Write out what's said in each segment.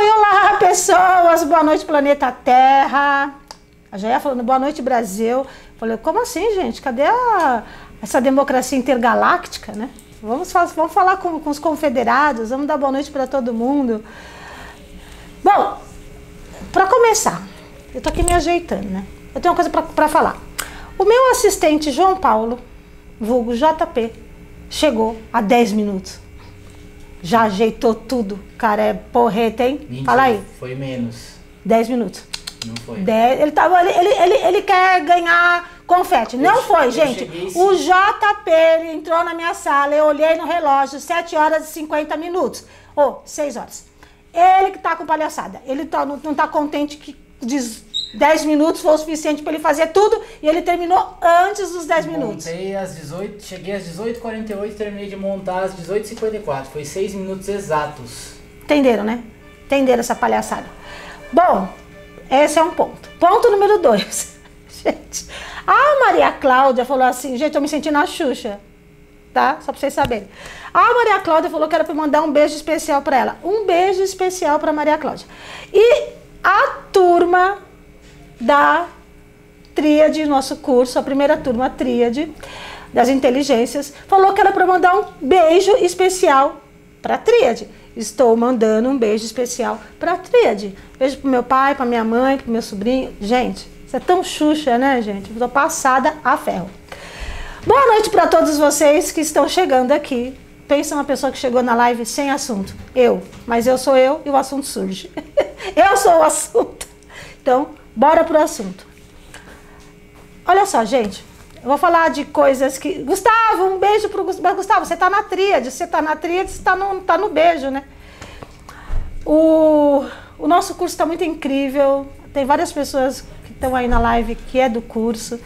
Oi, olá, pessoas. Boa noite, planeta Terra. A Jair falando boa noite, Brasil. Falei, como assim, gente? Cadê a, essa democracia intergaláctica, né? Vamos, vamos falar com, com os confederados, vamos dar boa noite para todo mundo. Bom, para começar, eu tô aqui me ajeitando, né? Eu tenho uma coisa para falar. O meu assistente João Paulo, vulgo JP, chegou há 10 minutos. Já ajeitou tudo. Cara, é porreta, hein? Mentira, Fala aí. Foi menos. 10 minutos. Não foi. Dez- ele, tava, ele, ele, ele, ele quer ganhar confete. Não Eu- foi, eu gente. O JP ele entrou na minha sala, eu olhei no relógio, 7 horas e 50 minutos. Ou 6 horas. Ele que tá com palhaçada. Ele tá, não, não tá contente que 10 minutos foi o suficiente para ele fazer tudo e ele terminou antes dos 10 minutos. Montei às 18, cheguei às 18h48 terminei de montar às 18h54. Foi 6 minutos exatos. Entenderam, né? Entenderam essa palhaçada. Bom, esse é um ponto. Ponto número dois. Gente, a Maria Cláudia falou assim, gente, eu me senti na Xuxa, tá? Só pra vocês saberem. A Maria Cláudia falou que era pra eu mandar um beijo especial pra ela. Um beijo especial pra Maria Cláudia. E a turma da tríade, nosso curso, a primeira turma a tríade das inteligências, falou que era para mandar um beijo especial para a tríade. Estou mandando um beijo especial para a tríade. Beijo pro meu pai, para minha mãe, pro meu sobrinho. Gente, isso é tão xuxa, né, gente? Tô passada a ferro. Boa noite para todos vocês que estão chegando aqui. Pensa uma pessoa que chegou na live sem assunto. Eu. Mas eu sou eu e o assunto surge. eu sou o assunto. Então, bora pro assunto. Olha só, gente. Eu vou falar de coisas que. Gustavo, um beijo pro Gustavo. Gustavo, você tá na tríade. Você tá na tríade, você tá no, tá no beijo, né? O, o nosso curso está muito incrível. Tem várias pessoas que estão aí na live que é do curso.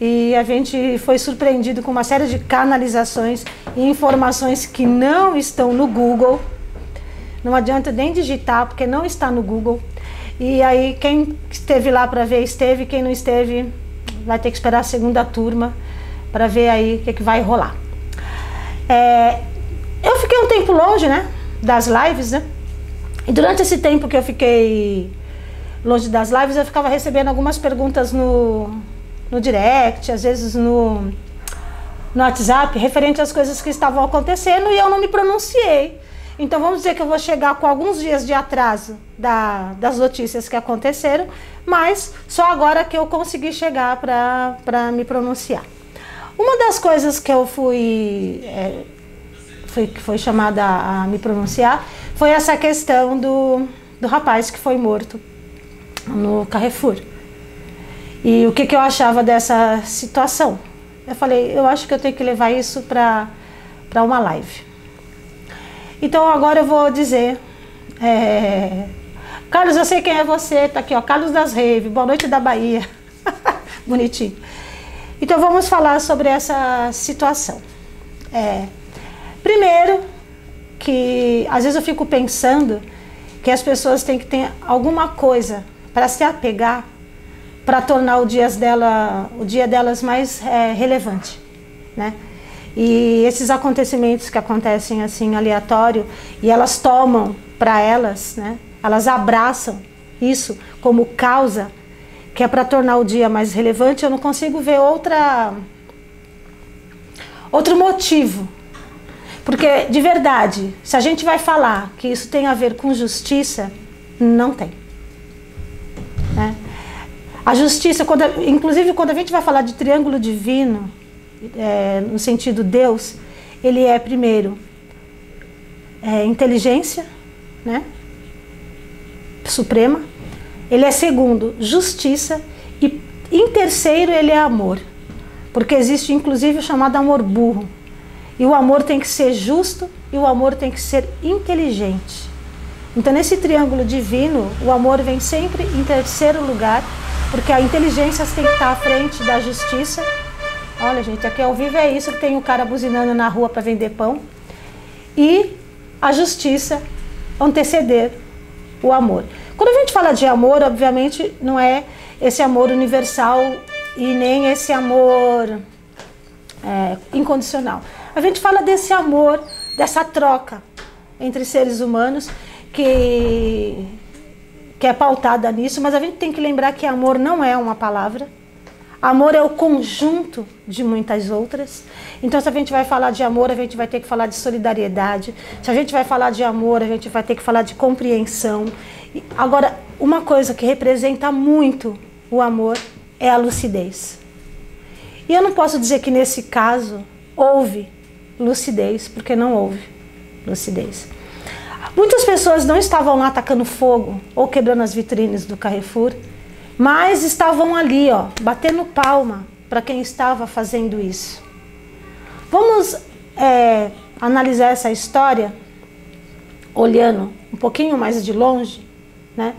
E a gente foi surpreendido com uma série de canalizações e informações que não estão no Google. Não adianta nem digitar, porque não está no Google. E aí, quem esteve lá para ver, esteve. Quem não esteve, vai ter que esperar a segunda turma para ver aí o que, que vai rolar. É, eu fiquei um tempo longe, né? Das lives, né? E durante esse tempo que eu fiquei longe das lives, eu ficava recebendo algumas perguntas no, no direct, às vezes no, no WhatsApp, referente às coisas que estavam acontecendo e eu não me pronunciei. Então vamos dizer que eu vou chegar com alguns dias de atraso da, das notícias que aconteceram, mas só agora que eu consegui chegar para me pronunciar. Uma das coisas que eu fui, é, fui que foi chamada a, a me pronunciar foi essa questão do, do rapaz que foi morto no Carrefour. E o que, que eu achava dessa situação? Eu falei, eu acho que eu tenho que levar isso para uma live. Então agora eu vou dizer. é, Carlos, eu sei quem é você, tá aqui, ó. Carlos das Rave, boa noite da Bahia. Bonitinho. Então vamos falar sobre essa situação. É, primeiro, que às vezes eu fico pensando que as pessoas têm que ter alguma coisa para se apegar para tornar o dia, dela, o dia delas mais é, relevante, né? E esses acontecimentos que acontecem assim aleatório e elas tomam para elas, né? Elas abraçam isso como causa que é para tornar o dia mais relevante. Eu não consigo ver outra outro motivo. Porque de verdade, se a gente vai falar que isso tem a ver com justiça, não tem. Né? A justiça, quando, inclusive quando a gente vai falar de triângulo divino, é, no sentido Deus, ele é primeiro é, inteligência, né? Suprema. Ele é segundo justiça e em terceiro ele é amor, porque existe inclusive o chamado amor burro. E o amor tem que ser justo e o amor tem que ser inteligente. Então nesse triângulo divino, o amor vem sempre em terceiro lugar, porque a inteligência tem que estar à frente da justiça Olha, gente, aqui ao vivo é isso que tem o cara buzinando na rua para vender pão. E a justiça anteceder o amor. Quando a gente fala de amor, obviamente não é esse amor universal e nem esse amor é, incondicional. A gente fala desse amor, dessa troca entre seres humanos que, que é pautada nisso, mas a gente tem que lembrar que amor não é uma palavra. Amor é o conjunto de muitas outras. Então, se a gente vai falar de amor, a gente vai ter que falar de solidariedade. Se a gente vai falar de amor, a gente vai ter que falar de compreensão. Agora, uma coisa que representa muito o amor é a lucidez. E eu não posso dizer que nesse caso houve lucidez, porque não houve lucidez. Muitas pessoas não estavam lá atacando fogo ou quebrando as vitrines do Carrefour, mas estavam ali, ó, batendo palma para quem estava fazendo isso. Vamos é, analisar essa história olhando um pouquinho mais de longe, né?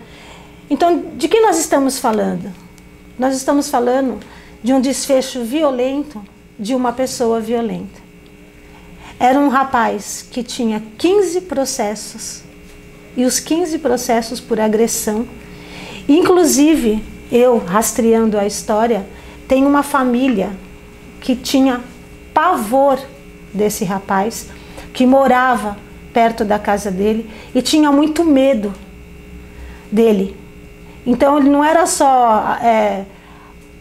Então, de que nós estamos falando? Nós estamos falando de um desfecho violento de uma pessoa violenta. Era um rapaz que tinha 15 processos e os 15 processos por agressão. Inclusive, eu rastreando a história, tem uma família que tinha pavor desse rapaz, que morava perto da casa dele e tinha muito medo dele. Então ele não era só é,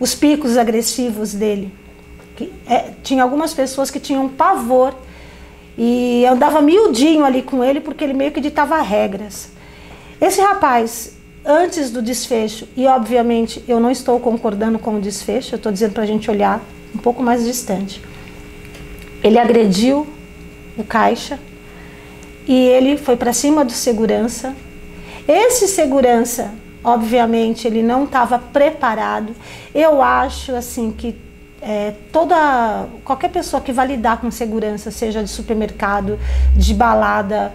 os picos agressivos dele. Que, é, tinha algumas pessoas que tinham pavor e andava miudinho ali com ele porque ele meio que ditava regras. Esse rapaz, antes do desfecho, e obviamente eu não estou concordando com o desfecho, eu estou dizendo para a gente olhar um pouco mais distante. Ele agrediu o caixa e ele foi para cima do segurança. Esse segurança, obviamente, ele não estava preparado. Eu acho assim que é, toda qualquer pessoa que vai lidar com segurança, seja de supermercado, de balada,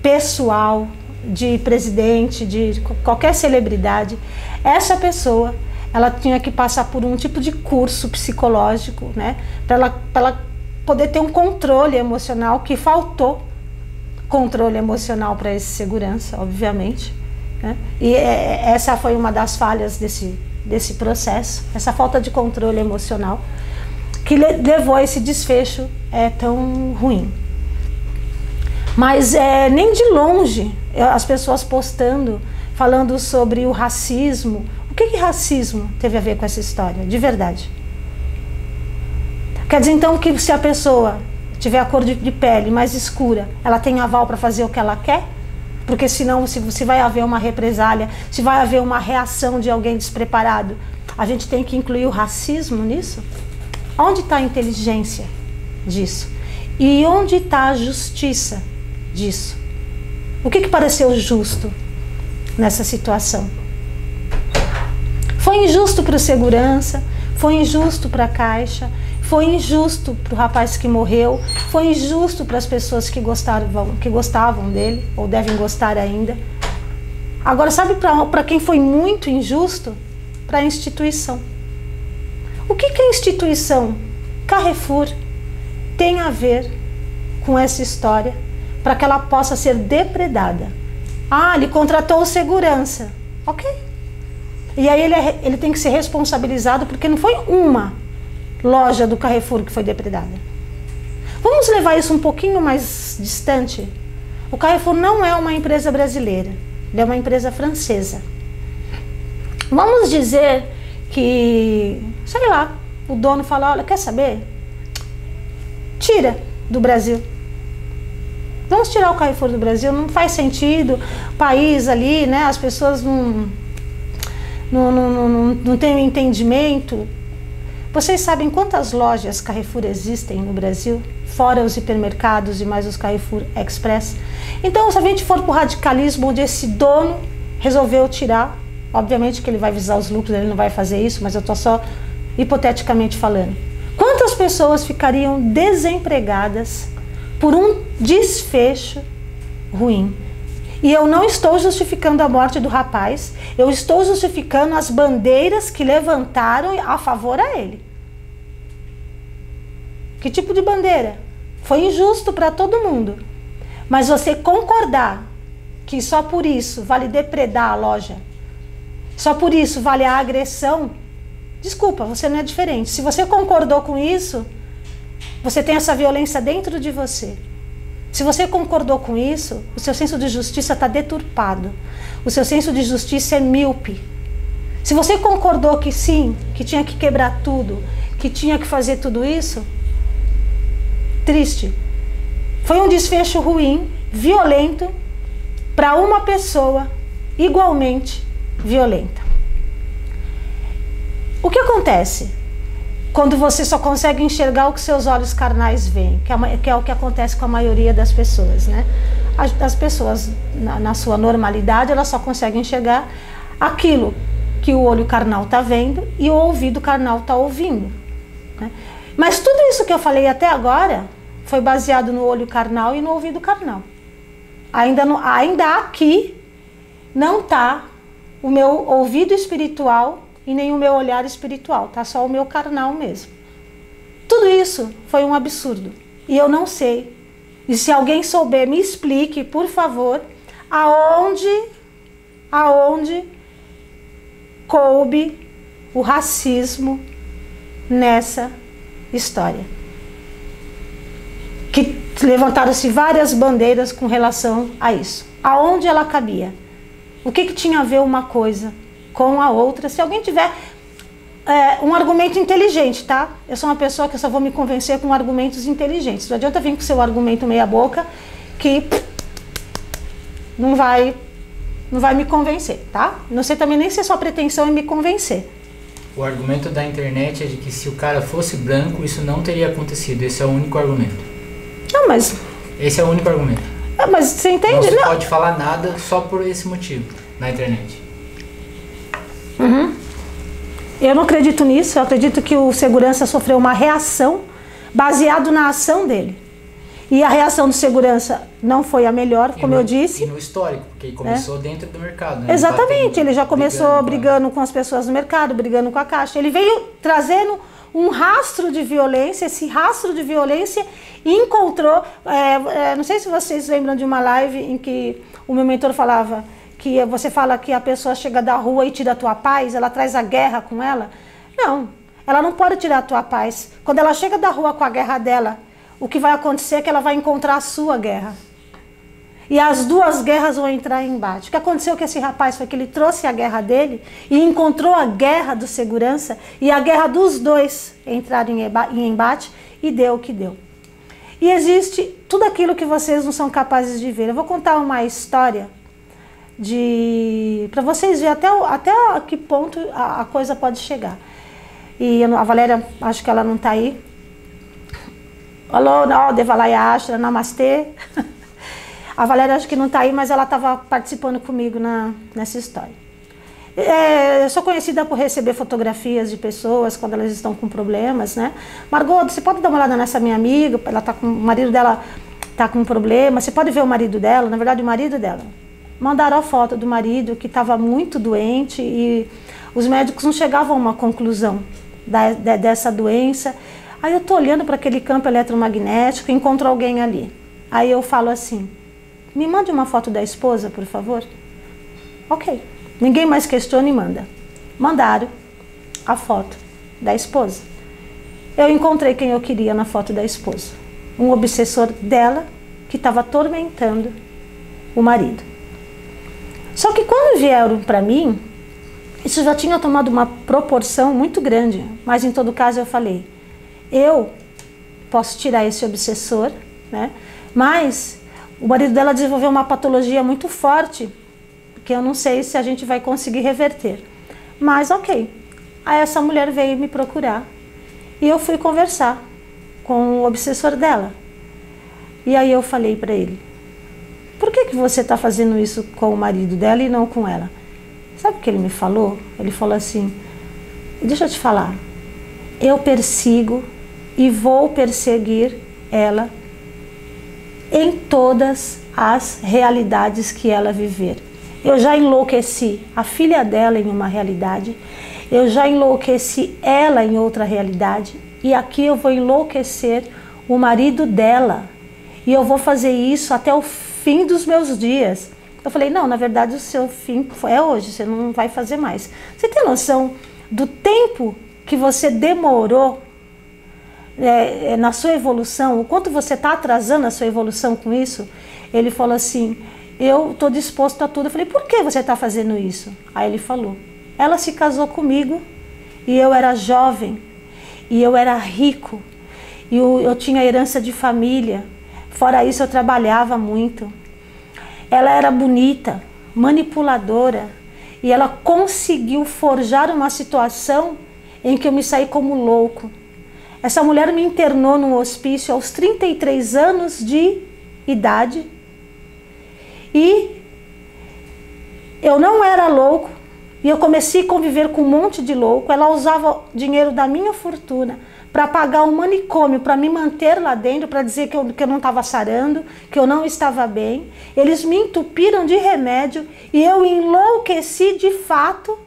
pessoal, de presidente, de qualquer celebridade, essa pessoa ela tinha que passar por um tipo de curso psicológico, né, para ela, ela poder ter um controle emocional que faltou controle emocional para esse segurança, obviamente. Né? E é, essa foi uma das falhas desse desse processo, essa falta de controle emocional, que levou a esse desfecho é, tão ruim. Mas é, nem de longe as pessoas postando, falando sobre o racismo. O que, que racismo teve a ver com essa história, de verdade? Quer dizer então que se a pessoa tiver a cor de, de pele mais escura, ela tem aval para fazer o que ela quer? porque senão se, se vai haver uma represália, se vai haver uma reação de alguém despreparado, a gente tem que incluir o racismo nisso? Onde está a inteligência disso? E onde está a justiça disso? O que, que pareceu justo nessa situação? Foi injusto para o segurança, foi injusto para a caixa, foi injusto para o rapaz que morreu, foi injusto para as pessoas que gostavam, que gostavam dele, ou devem gostar ainda. Agora, sabe para quem foi muito injusto? Para a instituição. O que, que a instituição Carrefour tem a ver com essa história para que ela possa ser depredada? Ah, ele contratou segurança. Ok. E aí ele, é, ele tem que ser responsabilizado porque não foi uma loja do Carrefour que foi depredada. Vamos levar isso um pouquinho mais distante? O Carrefour não é uma empresa brasileira, ele é uma empresa francesa. Vamos dizer que, sei lá, o dono fala: olha, quer saber? Tira do Brasil. Vamos tirar o Carrefour do Brasil, não faz sentido. País ali, né? As pessoas não, não, não, não, não têm entendimento. Vocês sabem quantas lojas Carrefour existem no Brasil? Fora os hipermercados e mais os Carrefour Express. Então, se a gente for para o radicalismo onde esse dono resolveu tirar, obviamente que ele vai visar os lucros, ele não vai fazer isso, mas eu estou só hipoteticamente falando. Quantas pessoas ficariam desempregadas por um desfecho ruim? E eu não estou justificando a morte do rapaz, eu estou justificando as bandeiras que levantaram a favor a ele. Que tipo de bandeira? Foi injusto para todo mundo. Mas você concordar que só por isso vale depredar a loja, só por isso vale a agressão, desculpa, você não é diferente. Se você concordou com isso, você tem essa violência dentro de você. Se você concordou com isso, o seu senso de justiça está deturpado. O seu senso de justiça é míope. Se você concordou que sim, que tinha que quebrar tudo, que tinha que fazer tudo isso, triste. Foi um desfecho ruim, violento, para uma pessoa igualmente violenta. O que acontece quando você só consegue enxergar o que seus olhos carnais veem, que é, que é o que acontece com a maioria das pessoas, né? As, as pessoas, na, na, sua normalidade, elas só conseguem enxergar aquilo que o olho carnal está vendo e o ouvido carnal está ouvindo. Né? Mas tudo isso que eu falei até agora foi baseado no olho carnal e no ouvido carnal. Ainda, no, ainda aqui não está o meu ouvido espiritual e nem o meu olhar espiritual, tá só o meu carnal mesmo. Tudo isso foi um absurdo e eu não sei. E se alguém souber, me explique, por favor, aonde, aonde coube o racismo nessa história. Que levantaram-se várias bandeiras com relação a isso. Aonde ela cabia? O que, que tinha a ver uma coisa com a outra. Se alguém tiver é, um argumento inteligente, tá? Eu sou uma pessoa que só vou me convencer com argumentos inteligentes. Não adianta vir com seu argumento meia boca que não vai não vai me convencer, tá? Não sei também nem se a sua pretensão é me convencer. O argumento da internet é de que se o cara fosse branco, isso não teria acontecido. Esse é o único argumento. Não, mas. Esse é o único argumento. Ah, mas você entende? Não se não. pode falar nada só por esse motivo na internet. Uhum. Eu não acredito nisso, eu acredito que o segurança sofreu uma reação baseado na ação dele. E a reação do segurança não foi a melhor, como no, eu disse. E no histórico, porque ele começou é. dentro do mercado. Né? Exatamente, Batendo, ele já começou brigando, brigando com as pessoas no mercado, brigando com a caixa. Ele veio trazendo um rastro de violência, esse rastro de violência encontrou. É, é, não sei se vocês lembram de uma live em que o meu mentor falava que você fala que a pessoa chega da rua e tira a tua paz, ela traz a guerra com ela. Não, ela não pode tirar a tua paz. Quando ela chega da rua com a guerra dela, o que vai acontecer é que ela vai encontrar a sua guerra. E as duas guerras vão entrar em embate. O que aconteceu com esse rapaz foi que ele trouxe a guerra dele e encontrou a guerra do segurança e a guerra dos dois entraram em embate e deu o que deu. E existe tudo aquilo que vocês não são capazes de ver. Eu vou contar uma história de para vocês verem até, até a que ponto a, a coisa pode chegar. E a Valéria, acho que ela não está aí. Alô, não, Devalaya Namastê. A Valéria acho que não está aí, mas ela estava participando comigo na, nessa história. É, eu sou conhecida por receber fotografias de pessoas quando elas estão com problemas, né? Margot, você pode dar uma olhada nessa minha amiga? Ela tá com o marido dela está com um problema. Você pode ver o marido dela? Na verdade, o marido dela mandaram a foto do marido que estava muito doente e os médicos não chegavam a uma conclusão da, de, dessa doença. Aí eu tô olhando para aquele campo eletromagnético encontro alguém ali. Aí eu falo assim: me mande uma foto da esposa, por favor. Ok. Ninguém mais questiona e manda. Mandaram a foto da esposa. Eu encontrei quem eu queria na foto da esposa. Um obsessor dela que estava atormentando o marido. Só que quando vieram para mim, isso já tinha tomado uma proporção muito grande. Mas em todo caso eu falei, eu posso tirar esse obsessor, né? Mas o marido dela desenvolveu uma patologia muito forte, que eu não sei se a gente vai conseguir reverter. Mas ok. Aí essa mulher veio me procurar e eu fui conversar com o obsessor dela. E aí eu falei para ele: por que, que você está fazendo isso com o marido dela e não com ela? Sabe o que ele me falou? Ele falou assim: Deixa eu te falar, eu persigo e vou perseguir ela em todas as realidades que ela viver. Eu já enlouqueci a filha dela em uma realidade, eu já enlouqueci ela em outra realidade, e aqui eu vou enlouquecer o marido dela. E eu vou fazer isso até o fim dos meus dias. Eu falei, não, na verdade o seu fim é hoje, você não vai fazer mais. Você tem noção do tempo que você demorou é, é, na sua evolução, o quanto você está atrasando a sua evolução com isso, ele falou assim: Eu estou disposto a tudo. Eu falei: Por que você está fazendo isso? Aí ele falou: Ela se casou comigo e eu era jovem e eu era rico e eu, eu tinha herança de família. Fora isso, eu trabalhava muito. Ela era bonita, manipuladora e ela conseguiu forjar uma situação em que eu me saí como louco. Essa mulher me internou num hospício aos 33 anos de idade. E eu não era louco. E eu comecei a conviver com um monte de louco. Ela usava dinheiro da minha fortuna para pagar um manicômio, para me manter lá dentro, para dizer que eu, que eu não estava sarando, que eu não estava bem. Eles me entupiram de remédio e eu enlouqueci de fato.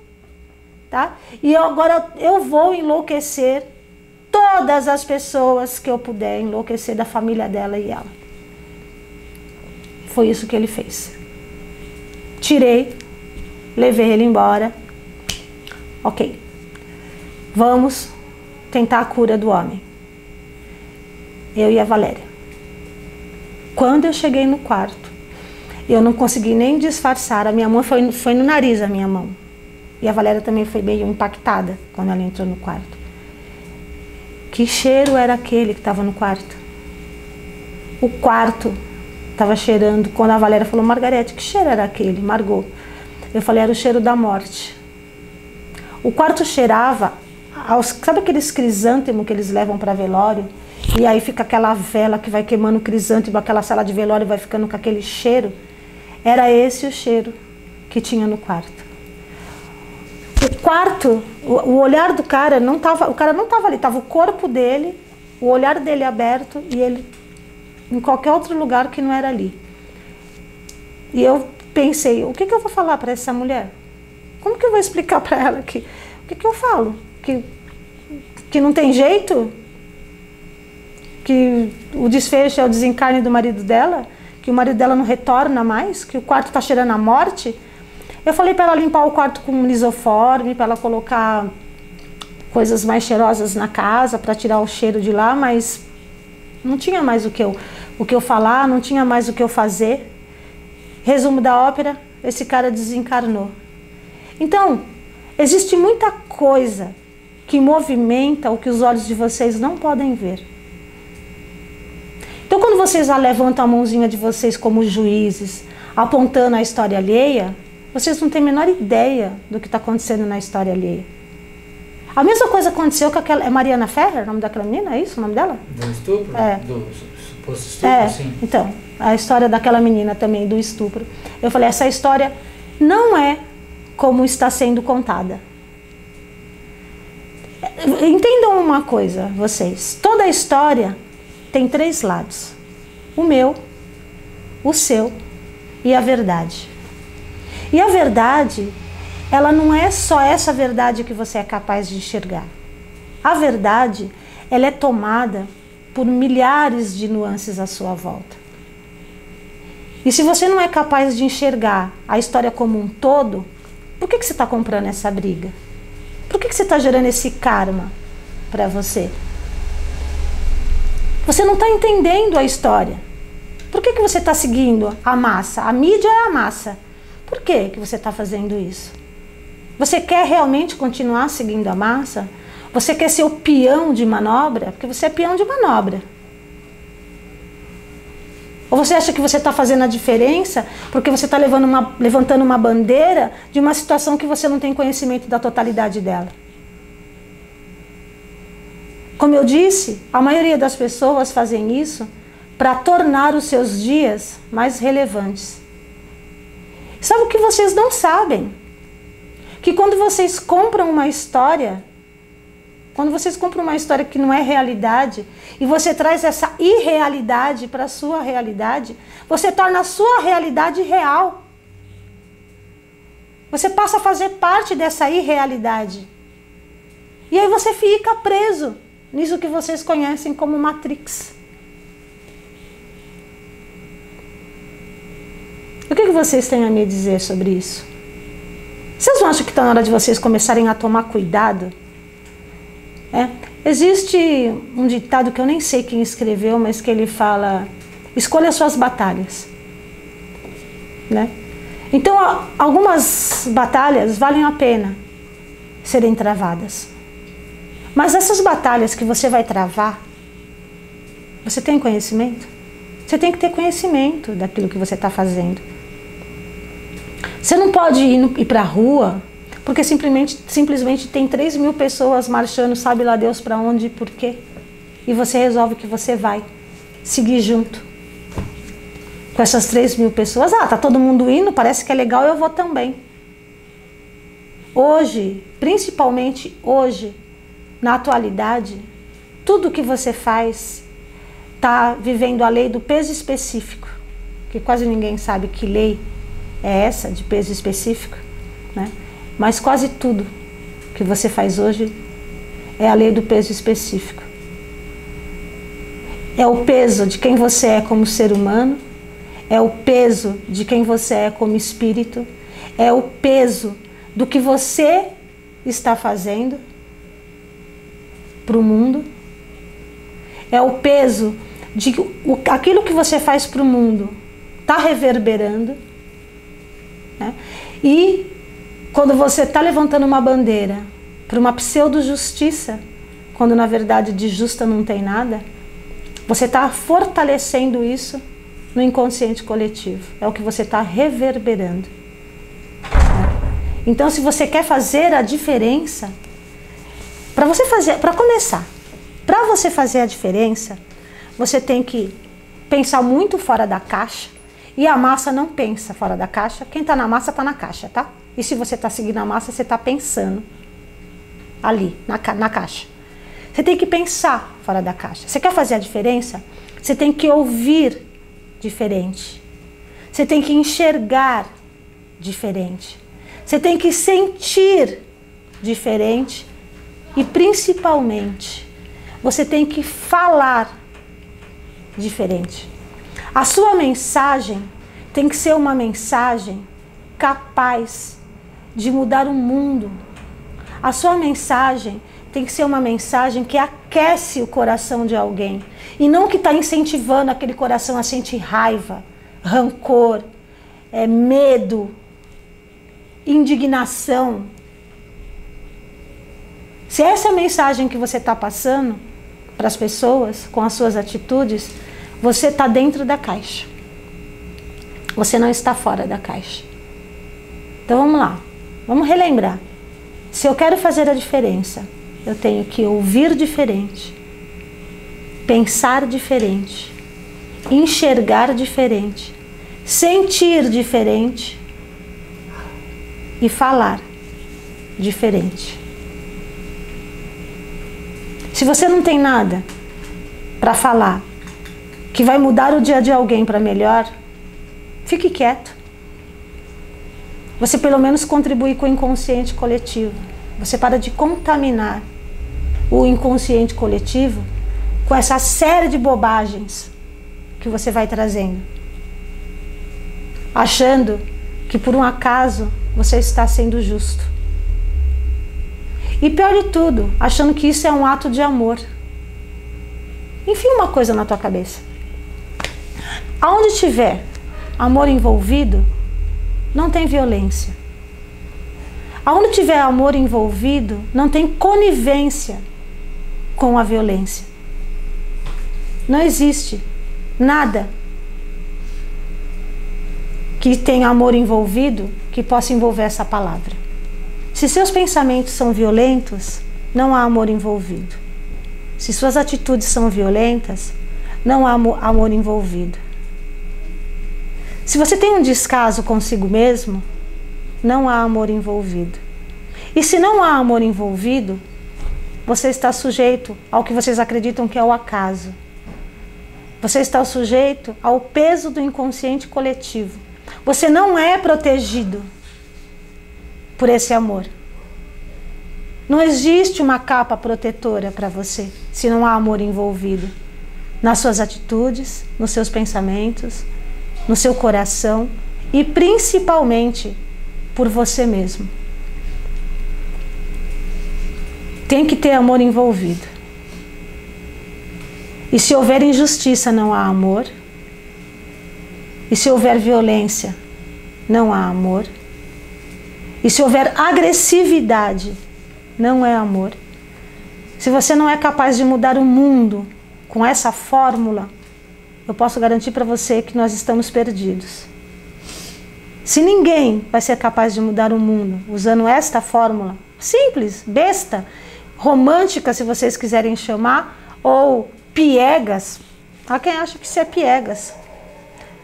Tá? E agora eu vou enlouquecer todas as pessoas que eu puder enlouquecer da família dela e ela. Foi isso que ele fez. Tirei, levei ele embora. Ok, vamos tentar a cura do homem. Eu e a Valéria. Quando eu cheguei no quarto, eu não consegui nem disfarçar. A minha mão foi, foi no nariz, a minha mão. E a Valéria também foi meio impactada quando ela entrou no quarto. Que cheiro era aquele que estava no quarto? O quarto estava cheirando. Quando a Valéria falou, Margarete, que cheiro era aquele? Margot. Eu falei, era o cheiro da morte. O quarto cheirava, aos, sabe aqueles crisântemos que eles levam para velório? E aí fica aquela vela que vai queimando o crisântemo, aquela sala de velório vai ficando com aquele cheiro. Era esse o cheiro que tinha no quarto. O quarto, o, olhar do cara não tava, o cara não estava ali, estava o corpo dele, o olhar dele aberto e ele em qualquer outro lugar que não era ali. E eu pensei, o que, que eu vou falar para essa mulher? Como que eu vou explicar para ela que o que, que eu falo? Que que não tem jeito? Que o desfecho é o desencarne do marido dela? Que o marido dela não retorna mais? Que o quarto está cheirando a morte? Eu falei para ela limpar o quarto com lisoforme, para ela colocar coisas mais cheirosas na casa para tirar o cheiro de lá, mas não tinha mais o que eu o que eu falar, não tinha mais o que eu fazer. Resumo da ópera, esse cara desencarnou. Então, existe muita coisa que movimenta o que os olhos de vocês não podem ver. Então, quando vocês levantam a mãozinha de vocês como juízes, apontando a história alheia, vocês não têm a menor ideia do que está acontecendo na história alheia. A mesma coisa aconteceu com aquela. É Mariana Ferrer, o nome daquela menina? É isso o nome dela? Do estupro? É. Do suposto estupro, é, sim. Então, a história daquela menina também, do estupro. Eu falei, essa história não é como está sendo contada. Entendam uma coisa, vocês. Toda a história tem três lados: o meu, o seu e a verdade. E a verdade, ela não é só essa verdade que você é capaz de enxergar. A verdade, ela é tomada por milhares de nuances à sua volta. E se você não é capaz de enxergar a história como um todo, por que, que você está comprando essa briga? Por que, que você está gerando esse karma para você? Você não está entendendo a história. Por que, que você está seguindo a massa? A mídia é a massa. Por que, que você está fazendo isso? Você quer realmente continuar seguindo a massa? Você quer ser o peão de manobra? Porque você é peão de manobra. Ou você acha que você está fazendo a diferença porque você está levantando uma bandeira de uma situação que você não tem conhecimento da totalidade dela? Como eu disse, a maioria das pessoas fazem isso para tornar os seus dias mais relevantes. Sabe o que vocês não sabem? Que quando vocês compram uma história, quando vocês compram uma história que não é realidade e você traz essa irrealidade para a sua realidade, você torna a sua realidade real. Você passa a fazer parte dessa irrealidade. E aí você fica preso nisso que vocês conhecem como Matrix. O que, que vocês têm a me dizer sobre isso? Vocês não acham que está na hora de vocês começarem a tomar cuidado? É? Existe um ditado que eu nem sei quem escreveu, mas que ele fala: escolha suas batalhas. Né? Então, algumas batalhas valem a pena serem travadas. Mas essas batalhas que você vai travar, você tem conhecimento? Você tem que ter conhecimento daquilo que você está fazendo. Você não pode ir, ir para a rua porque simplesmente, simplesmente tem 3 mil pessoas marchando, sabe lá Deus para onde e por quê. E você resolve que você vai seguir junto com essas 3 mil pessoas. Ah, tá todo mundo indo, parece que é legal, eu vou também. Hoje, principalmente hoje, na atualidade, tudo que você faz está vivendo a lei do peso específico, que quase ninguém sabe que lei é essa de peso específico, né? Mas quase tudo que você faz hoje é a lei do peso específico. É o peso de quem você é como ser humano, é o peso de quem você é como espírito, é o peso do que você está fazendo para o mundo, é o peso de o, aquilo que você faz para o mundo está reverberando. Né? E quando você está levantando uma bandeira para uma pseudo-justiça, quando na verdade de justa não tem nada, você está fortalecendo isso no inconsciente coletivo. É o que você está reverberando. Então, se você quer fazer a diferença, para você fazer, para começar, para você fazer a diferença, você tem que pensar muito fora da caixa. E a massa não pensa fora da caixa. Quem está na massa está na caixa, tá? E se você está seguindo a massa, você está pensando ali, na, na caixa. Você tem que pensar fora da caixa. Você quer fazer a diferença? Você tem que ouvir diferente. Você tem que enxergar diferente. Você tem que sentir diferente. E principalmente, você tem que falar diferente. A sua mensagem tem que ser uma mensagem capaz de mudar o mundo. A sua mensagem tem que ser uma mensagem que aquece o coração de alguém e não que está incentivando aquele coração a sentir raiva, rancor, é, medo, indignação. Se essa é a mensagem que você está passando para as pessoas com as suas atitudes, você está dentro da caixa. Você não está fora da caixa. Então vamos lá. Vamos relembrar. Se eu quero fazer a diferença, eu tenho que ouvir diferente, pensar diferente, enxergar diferente, sentir diferente e falar diferente. Se você não tem nada para falar que vai mudar o dia de alguém para melhor, fique quieto você pelo menos contribui com o inconsciente coletivo. Você para de contaminar o inconsciente coletivo com essa série de bobagens que você vai trazendo. Achando que por um acaso você está sendo justo. E pior de tudo, achando que isso é um ato de amor. Enfim, uma coisa na tua cabeça. Aonde tiver amor envolvido, não tem violência. Aonde tiver amor envolvido, não tem conivência com a violência. Não existe nada que tenha amor envolvido que possa envolver essa palavra. Se seus pensamentos são violentos, não há amor envolvido. Se suas atitudes são violentas, não há amor envolvido. Se você tem um descaso consigo mesmo, não há amor envolvido. E se não há amor envolvido, você está sujeito ao que vocês acreditam que é o acaso. Você está sujeito ao peso do inconsciente coletivo. Você não é protegido por esse amor. Não existe uma capa protetora para você se não há amor envolvido nas suas atitudes, nos seus pensamentos, no seu coração e principalmente por você mesmo. Tem que ter amor envolvido. E se houver injustiça, não há amor. E se houver violência, não há amor. E se houver agressividade, não é amor. Se você não é capaz de mudar o mundo com essa fórmula, eu posso garantir para você que nós estamos perdidos. Se ninguém vai ser capaz de mudar o mundo usando esta fórmula, simples, besta, romântica, se vocês quiserem chamar, ou piegas, há quem acha que isso é piegas.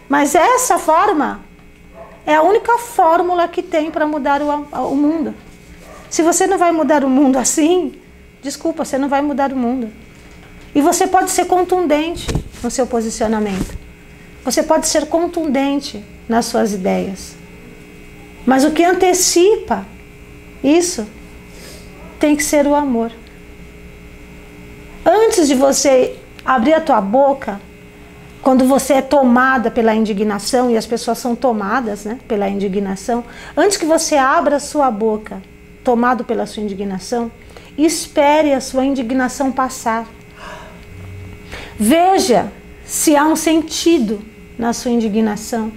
Mas essa forma é a única fórmula que tem para mudar o, o mundo. Se você não vai mudar o mundo assim, desculpa, você não vai mudar o mundo. E você pode ser contundente no seu posicionamento. Você pode ser contundente nas suas ideias. Mas o que antecipa isso tem que ser o amor. Antes de você abrir a tua boca, quando você é tomada pela indignação e as pessoas são tomadas, né, pela indignação, antes que você abra a sua boca, tomado pela sua indignação, espere a sua indignação passar. Veja se há um sentido na sua indignação.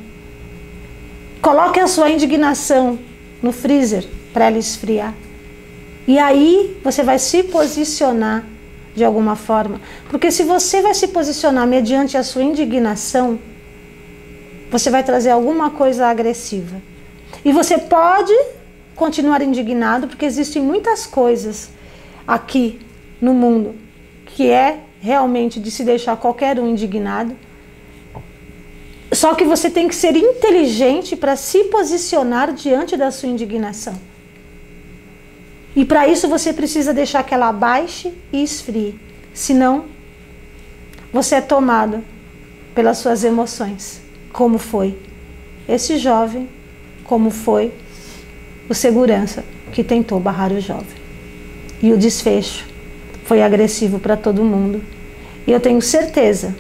Coloque a sua indignação no freezer para ela esfriar. E aí você vai se posicionar de alguma forma. Porque se você vai se posicionar mediante a sua indignação, você vai trazer alguma coisa agressiva. E você pode continuar indignado, porque existem muitas coisas aqui no mundo que é realmente de se deixar qualquer um indignado. Só que você tem que ser inteligente para se posicionar diante da sua indignação. E para isso você precisa deixar que ela baixe e esfrie. Senão, você é tomado pelas suas emoções. Como foi esse jovem, como foi o segurança que tentou barrar o jovem. E o desfecho foi agressivo para todo mundo. E eu tenho certeza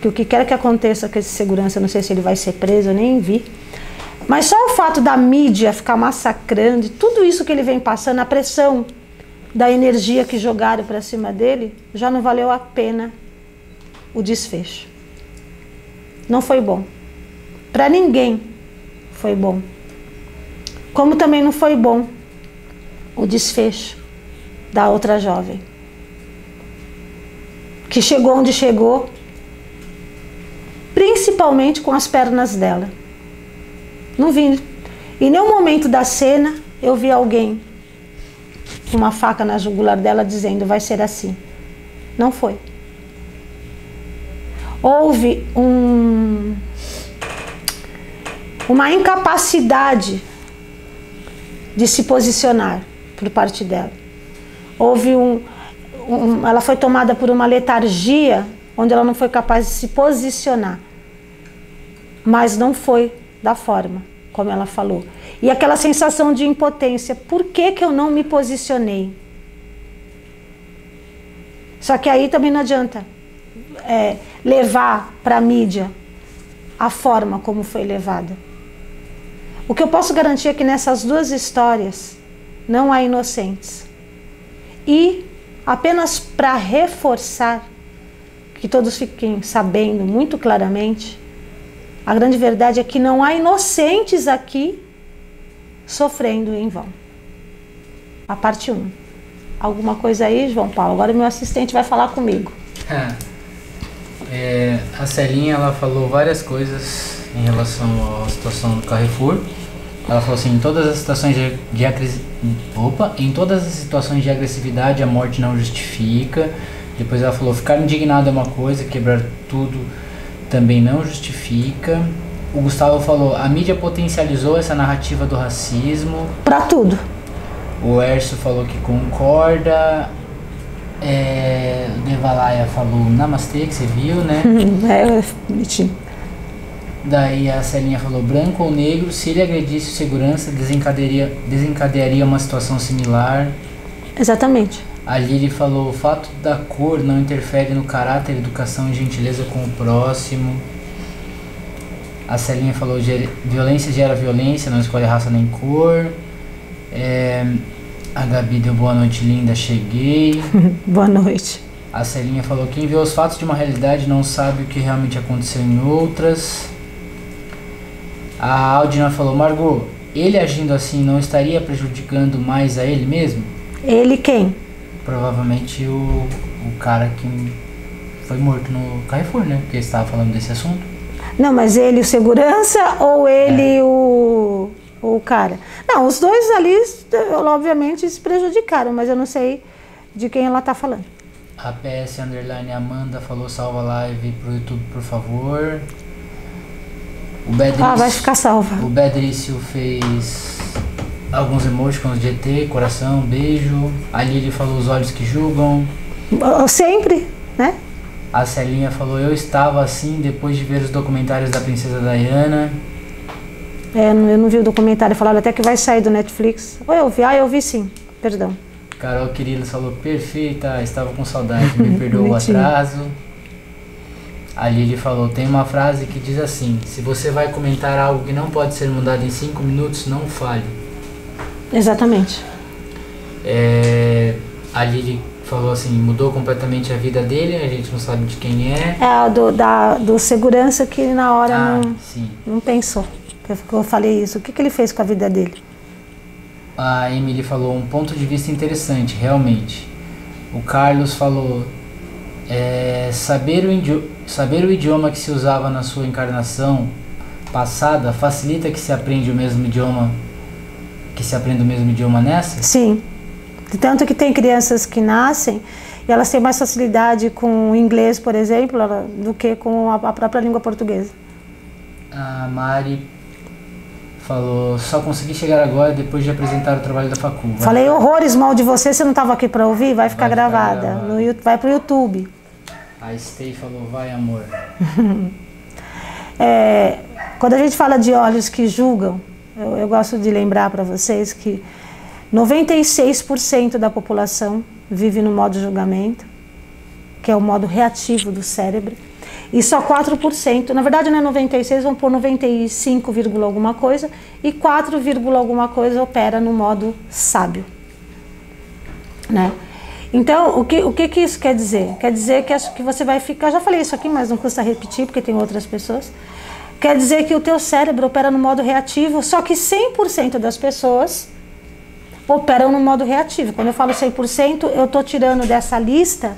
que o que quer que aconteça com esse segurança, não sei se ele vai ser preso, eu nem vi. Mas só o fato da mídia ficar massacrando, tudo isso que ele vem passando, a pressão da energia que jogaram para cima dele, já não valeu a pena o desfecho. Não foi bom. Para ninguém foi bom. Como também não foi bom o desfecho da outra jovem. Que chegou onde chegou principalmente com as pernas dela. Não vi. Em nenhum momento da cena eu vi alguém com uma faca na jugular dela dizendo vai ser assim. Não foi. Houve um, uma incapacidade de se posicionar por parte dela. Houve um, um, ela foi tomada por uma letargia onde ela não foi capaz de se posicionar mas não foi da forma como ela falou. E aquela sensação de impotência, por que, que eu não me posicionei? Só que aí também não adianta é, levar para a mídia a forma como foi levada. O que eu posso garantir é que nessas duas histórias não há inocentes. E apenas para reforçar, que todos fiquem sabendo muito claramente, a grande verdade é que não há inocentes aqui sofrendo em vão. A parte 1. Alguma coisa aí, João Paulo? Agora meu assistente vai falar comigo. É, a Celinha ela falou várias coisas em relação à situação do Carrefour. Ela falou assim, em todas as situações de, de opa, em todas as situações de agressividade a morte não justifica. Depois ela falou, ficar indignado é uma coisa, quebrar tudo também não justifica. O Gustavo falou, a mídia potencializou essa narrativa do racismo. Para tudo. O Erso falou que concorda. É, Devalaia falou namastê, que você viu, né? é, bonitinho. Daí a Celinha falou branco ou negro, se ele agredisse o segurança, desencadearia, desencadearia uma situação similar. Exatamente. Ali ele falou: o fato da cor não interfere no caráter, educação e gentileza com o próximo. A Celinha falou: violência gera violência, não escolhe raça nem cor. É, a Gabi deu boa noite, linda, cheguei. boa noite. A Celinha falou: quem vê os fatos de uma realidade não sabe o que realmente aconteceu em outras. A Aldina falou: Margot, ele agindo assim não estaria prejudicando mais a ele mesmo? Ele quem? Provavelmente o, o cara que foi morto no Carrefour, né? Porque estava falando desse assunto. Não, mas ele o segurança ou ele é. o, o cara? Não, os dois ali, obviamente, se prejudicaram, mas eu não sei de quem ela está falando. A PS Underline Amanda falou salva a live pro YouTube, por favor. O Bedrício, ah, vai ficar salva. O Bedrício fez alguns emoticons de ET, coração, beijo. A Lili falou os olhos que julgam. Sempre, né? A Celinha falou, eu estava assim depois de ver os documentários da Princesa Diana. É, eu não vi o documentário, falaram até que vai sair do Netflix. Ou eu vi? Ah, eu vi sim, perdão. Carol Quirilo falou, perfeita, estava com saudade, me perdoou o atraso. A Lili falou, tem uma frase que diz assim, se você vai comentar algo que não pode ser mudado em cinco minutos, não fale. Exatamente. É, a Lili falou assim, mudou completamente a vida dele, a gente não sabe de quem é. É, do, da, do segurança que na hora ah, não, sim. não pensou. Eu falei isso. O que, que ele fez com a vida dele? A Emily falou um ponto de vista interessante, realmente. O Carlos falou é, saber, o saber o idioma que se usava na sua encarnação passada facilita que se aprende o mesmo idioma que se aprenda o mesmo idioma nessa? Sim. Tanto que tem crianças que nascem e elas têm mais facilidade com o inglês, por exemplo, do que com a própria língua portuguesa. A Mari falou, só consegui chegar agora depois de apresentar o trabalho da Facu. Falei horrores mal de você, você não estava aqui para ouvir? Vai ficar vai gravada, ficar gravada. No, vai para o YouTube. A Stay falou, vai amor. é, quando a gente fala de olhos que julgam, eu, eu gosto de lembrar para vocês que 96% da população vive no modo julgamento, que é o modo reativo do cérebro, e só 4%, na verdade não é 96, vão por 95, alguma coisa, e 4, alguma coisa opera no modo sábio. Né? Então, o que, o que, que isso quer dizer? Quer dizer que, que você vai ficar, já falei isso aqui, mas não custa repetir, porque tem outras pessoas. Quer dizer que o teu cérebro opera no modo reativo, só que 100% das pessoas operam no modo reativo. Quando eu falo 100%, eu estou tirando dessa lista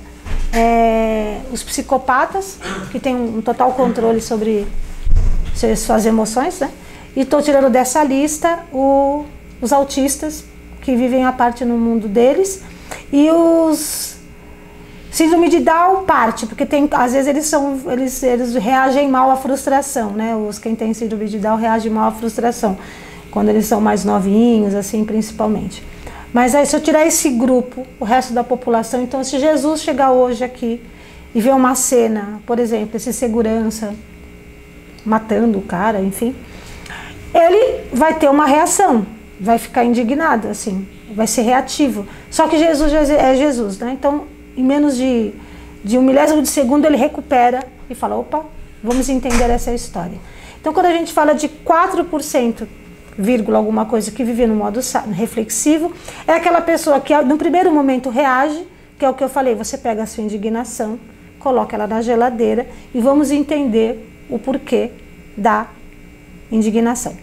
é, os psicopatas, que têm um total controle sobre suas emoções, né? E estou tirando dessa lista o, os autistas, que vivem a parte no mundo deles, e os síndrome de Down parte, porque tem, às vezes eles são eles, eles reagem mal à frustração, né? Os quem tem síndrome de Down reagem mal à frustração quando eles são mais novinhos, assim, principalmente. Mas aí, se eu tirar esse grupo, o resto da população, então, se Jesus chegar hoje aqui e ver uma cena, por exemplo, esse segurança matando o cara, enfim, ele vai ter uma reação, vai ficar indignado, assim, vai ser reativo. Só que Jesus é Jesus, né? Então, em menos de, de um milésimo de segundo, ele recupera e fala: opa, vamos entender essa história. Então, quando a gente fala de 4% vírgula, alguma coisa que vive no modo reflexivo, é aquela pessoa que no primeiro momento reage, que é o que eu falei, você pega a sua indignação, coloca ela na geladeira e vamos entender o porquê da indignação.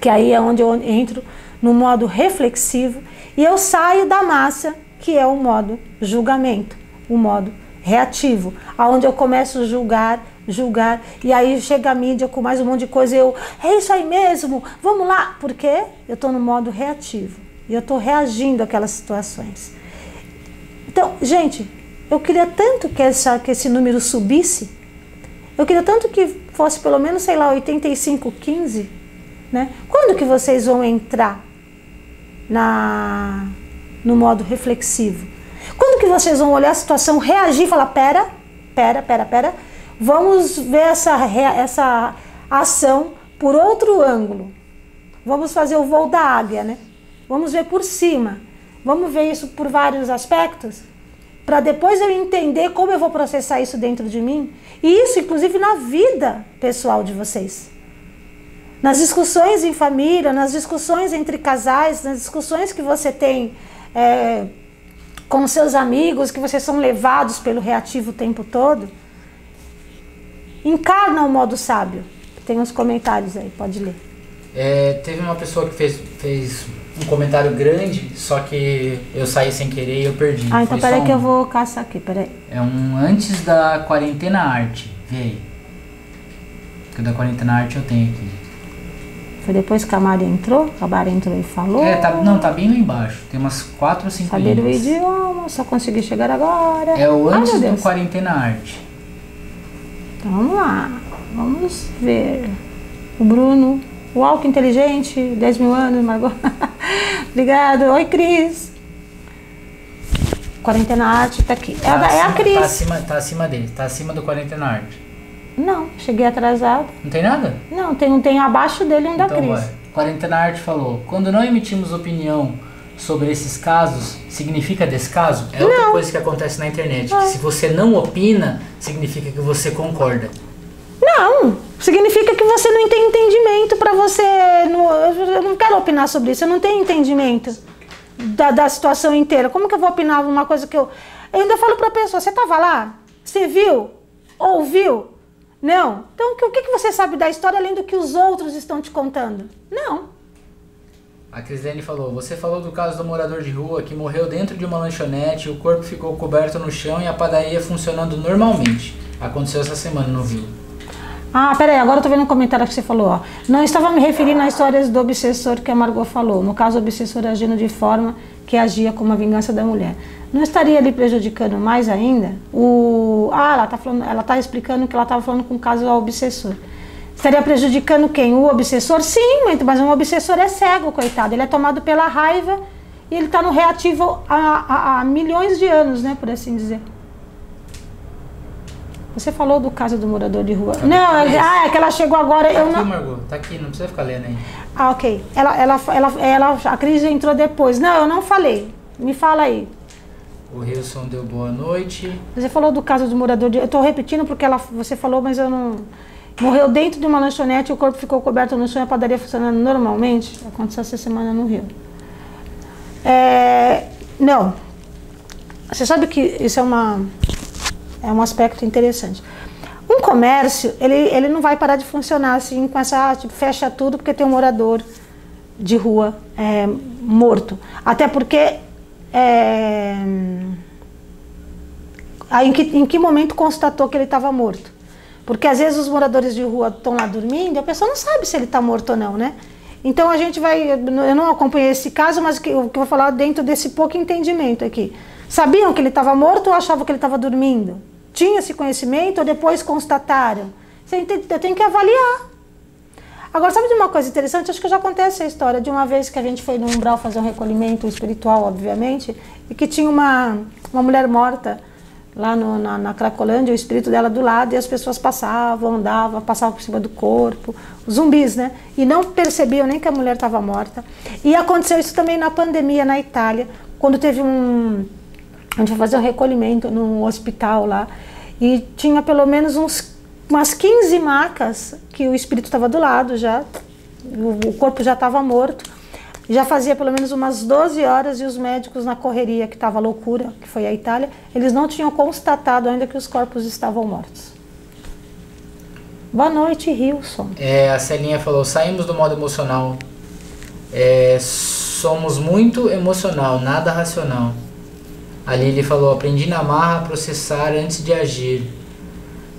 Que aí é onde eu entro no modo reflexivo e eu saio da massa, que é o modo julgamento, o modo reativo, aonde eu começo a julgar julgar. E aí chega a mídia com mais um monte de coisa e eu, é isso aí mesmo, vamos lá. Porque eu estou no modo reativo e eu estou reagindo àquelas situações. Então, gente, eu queria tanto que, essa, que esse número subisse. Eu queria tanto que fosse pelo menos, sei lá, 85, 15. Né? Quando que vocês vão entrar na, no modo reflexivo? Quando que vocês vão olhar a situação, reagir e falar, pera, pera, pera, pera, Vamos ver essa, essa ação por outro ângulo. Vamos fazer o voo da águia, né? Vamos ver por cima. Vamos ver isso por vários aspectos, para depois eu entender como eu vou processar isso dentro de mim. E isso, inclusive, na vida pessoal de vocês. Nas discussões em família, nas discussões entre casais, nas discussões que você tem é, com seus amigos, que vocês são levados pelo reativo o tempo todo, encarna o modo sábio. Tem uns comentários aí, pode ler. É, teve uma pessoa que fez, fez um comentário grande, só que eu saí sem querer e eu perdi. Ah, então Foi peraí só que eu um. vou caçar aqui, peraí. É um antes da quarentena arte. Vê aí. Que da quarentena arte eu tenho aqui. Foi depois que a Mari entrou, a Mari entrou e falou. É, tá, não, tá bem lá embaixo. Tem umas 4 ou 5 Saber o linhas. idioma, só consegui chegar agora. É o antes do quarentena arte. Então vamos lá, vamos ver. O Bruno, o Alco Inteligente, 10 mil anos, Margot. Obrigado. Oi, Cris. Quarentena Arte tá aqui. É, a, da- é a acima, Cris. Tá acima, tá acima dele, tá acima do quarentena arte. Não, cheguei atrasado. Não tem nada? Não, tem um tem abaixo dele um da Então Cris. vai. Quarentena arte falou: quando não emitimos opinião sobre esses casos, significa descaso? É outra coisa que acontece na internet. Que se você não opina, significa que você concorda. Não, significa que você não tem entendimento para você. Não, eu não quero opinar sobre isso, eu não tenho entendimento da, da situação inteira. Como que eu vou opinar uma coisa que eu. Eu ainda falo pra pessoa: você tava lá? Você viu? Ouviu? Não. Então o que, você sabe da história além do que os outros estão te contando? Não. A Crislene falou: Você falou do caso do morador de rua que morreu dentro de uma lanchonete, o corpo ficou coberto no chão e a padaria funcionando normalmente. Aconteceu essa semana no Rio. Ah, peraí, agora eu tô vendo um comentário que você falou, ó. Não estava me referindo às histórias do obsessor que a Margot falou. No caso, o obsessor agindo de forma que agia como a vingança da mulher. Não estaria ali prejudicando mais ainda? O... Ah, ela tá, falando, ela tá explicando que ela estava falando com o caso do obsessor. Estaria prejudicando quem? O obsessor? Sim, mas um obsessor é cego, coitado. Ele é tomado pela raiva e ele está no reativo há, há- há milhões de anos, né, por assim dizer. Você falou do caso do morador de rua. Cadê? Não, Cadê é, esse? ah, é que ela chegou agora. Tá Eu aqui, não. Margot, tá aqui, não precisa ficar lendo aí. Ah, ok. Ela, ela, ela, ela, a Cris entrou depois. Não, eu não falei. Me fala aí. O Wilson deu boa noite. Você falou do caso do morador de. Eu estou repetindo porque ela, você falou, mas eu não. Morreu dentro de uma lanchonete, o corpo ficou coberto no chão e a padaria funcionando normalmente. Aconteceu essa semana no Rio. É, não. Você sabe que isso é, uma, é um aspecto interessante. Um comércio, ele, ele não vai parar de funcionar assim, com essa, ah, tipo, fecha tudo porque tem um morador de rua é, morto. Até porque. É, Aí, em, que, em que momento constatou que ele estava morto? Porque às vezes os moradores de rua estão lá dormindo e a pessoa não sabe se ele está morto ou não, né? Então a gente vai. Eu não acompanhei esse caso, mas o que eu vou falar dentro desse pouco entendimento aqui. Sabiam que ele estava morto ou achavam que ele estava dormindo? Tinha esse conhecimento ou depois constataram? Eu tenho que avaliar. Agora, sabe de uma coisa interessante? Acho que já acontece a história de uma vez que a gente foi no umbral fazer um recolhimento espiritual, obviamente, e que tinha uma, uma mulher morta lá no, na, na Cracolândia, o espírito dela do lado, e as pessoas passavam, andavam, passavam por cima do corpo, zumbis, né? E não percebiam nem que a mulher estava morta. E aconteceu isso também na pandemia na Itália, quando teve um. A gente foi fazer um recolhimento num hospital lá, e tinha pelo menos uns umas 15 macas que o espírito estava do lado já, o, corpo já estava morto. Já fazia pelo menos umas 12 horas e os médicos na correria, que estava loucura, que foi a Itália, eles não tinham constatado ainda que os corpos estavam mortos. Boa noite, Wilson. É, a Celinha falou: saímos do modo emocional. É, somos muito emocional, nada racional. A Lili falou: aprendi na marra a processar antes de agir.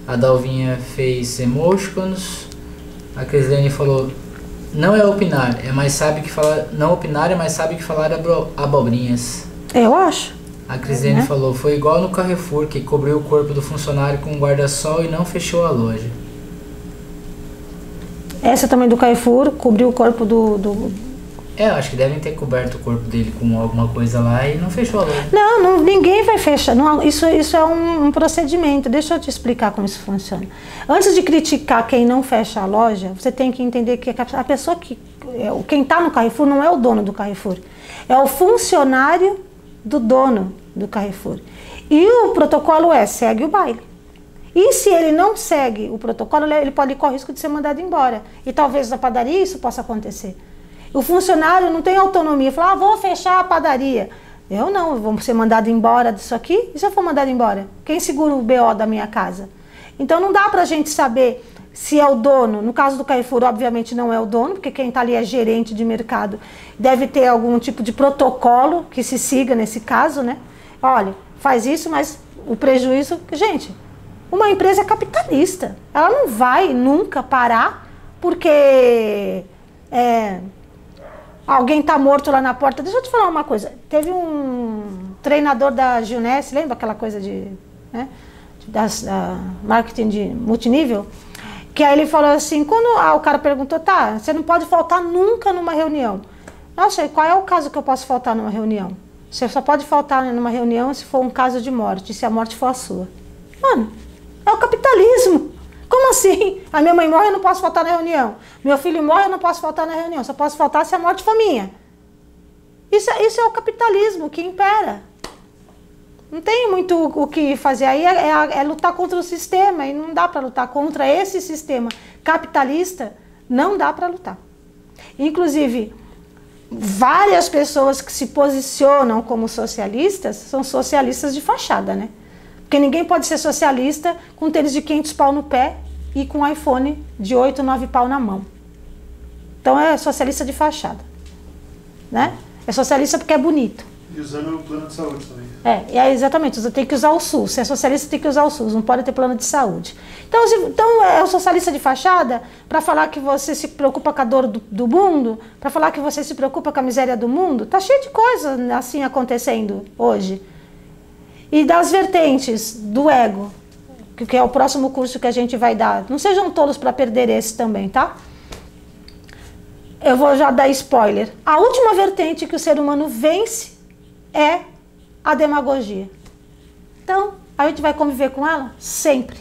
A Dalvinha fez emoticons. A Crislene falou: não é opinar, é mais sabe que falar. Não opinar é mais sabe que falar abro- abobrinhas. Eu acho. A Crislene Né? falou: foi igual no Carrefour que cobriu o corpo do funcionário com um guarda-sol e não fechou a loja. Essa também do Carrefour cobriu o corpo do, do, É, eu acho que devem ter coberto o corpo dele com alguma coisa lá e não fechou a loja. Não, não, ninguém vai fechar. Não, isso, isso é um, um procedimento. Deixa eu te explicar como isso funciona. Antes de criticar quem não fecha a loja, você tem que entender que a pessoa que. é, Quem está no Carrefour não é o dono do Carrefour, é o funcionário do dono do Carrefour. E o protocolo é: segue o baile. E se ele não segue o protocolo, ele pode correr o risco de ser mandado embora. E talvez na padaria isso possa acontecer. O funcionário não tem autonomia, fala, ah, vou fechar a padaria. Eu não, vou ser mandado embora disso aqui. E se eu for mandado embora? Quem segura o BO da minha casa? Então não dá pra gente saber se é o dono. No caso do Carrefour, obviamente não é o dono, porque quem está ali é gerente de mercado. Deve ter algum tipo de protocolo que se siga nesse caso, né? Olha, faz isso, mas o prejuízo. Gente, uma empresa é capitalista. Ela não vai nunca parar porque é, alguém está morto lá na porta. Deixa eu te falar uma coisa. Teve um treinador da Gilness, lembra aquela coisa de, né, das, uh, marketing de multinível? Que aí ele falou assim, quando ah, o cara perguntou, tá, você não pode faltar nunca numa reunião. Nossa, e qual é o caso que eu posso faltar numa reunião? Você só pode faltar numa reunião se for um caso de morte, se a morte for a sua. Mano, é o capitalismo. Como assim? A minha mãe morre, eu não posso faltar na reunião. Meu filho morre, eu não posso faltar na reunião. Só posso faltar se a morte for minha. Isso, é, isso é o capitalismo que impera. Não tem muito o que fazer aí, é, é, é lutar contra o sistema. E não dá para lutar contra esse sistema capitalista. Não dá para lutar. Inclusive, várias pessoas que se posicionam como socialistas são socialistas de fachada, né? Porque ninguém pode ser socialista com tênis de 500 pau no pé e com um iPhone de 8, 9 pau na mão. Então é socialista de fachada. Né? É socialista porque é bonito. E usando o plano de saúde também. É, é exatamente. Tem que usar o SUS. Se é socialista, tem que usar o SUS. Não pode ter plano de saúde. Então, se, então é o socialista de fachada para falar que você se preocupa com a dor do, do mundo, para falar que você se preocupa com a miséria do mundo. Tá cheio de coisa assim acontecendo hoje. E das vertentes do ego, que é o próximo curso que a gente vai dar. Não sejam tolos para perder esse também, tá? Eu vou já dar spoiler. A última vertente que o ser humano vence é a demagogia. Então, a gente vai conviver com ela sempre.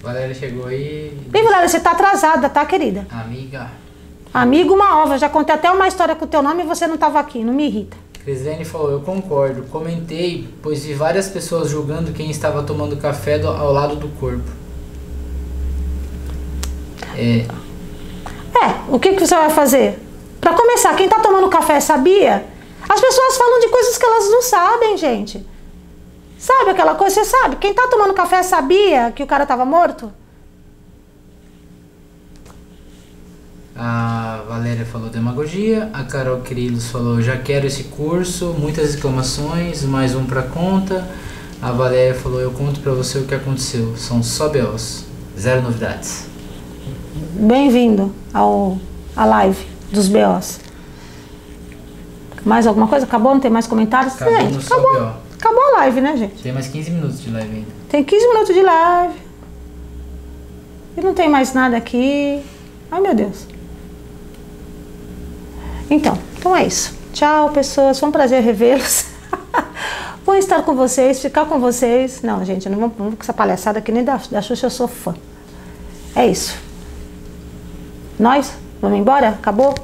Valéria chegou aí. Bem, Valéria, você tá atrasada, tá, querida? Amiga. Amigo, uma ova. Já contei até uma história com o teu nome e você não estava aqui. Não me irrita. Crislene falou, eu concordo. Comentei, pois vi várias pessoas julgando quem estava tomando café do, ao lado do corpo. É. É, o que, que você vai fazer? Para começar, quem está tomando café sabia? As pessoas falam de coisas que elas não sabem, gente. Sabe aquela coisa? Você sabe? Quem está tomando café sabia que o cara estava morto? A Valéria falou demagogia, a Carol Quirilos falou já quero esse curso, muitas exclamações, mais um para conta. A Valéria falou eu conto para você o que aconteceu, são só BOs, zero novidades. Bem-vindo ao a live dos BOs. Mais alguma coisa? Acabou? Não tem mais comentários? Acabou, gente, acabou, acabou a live, né, gente? Tem mais 15 minutos de live ainda. Tem 15 minutos de live. E não tem mais nada aqui. Ai, meu Deus. Então, então é isso. Tchau, pessoas. Foi um prazer revê-los. Vou estar com vocês, ficar com vocês. Não, gente, não vamos, com essa palhaçada aqui nem da, da Xuxa, eu sou fã. É isso. Nós? Vamos embora? Acabou?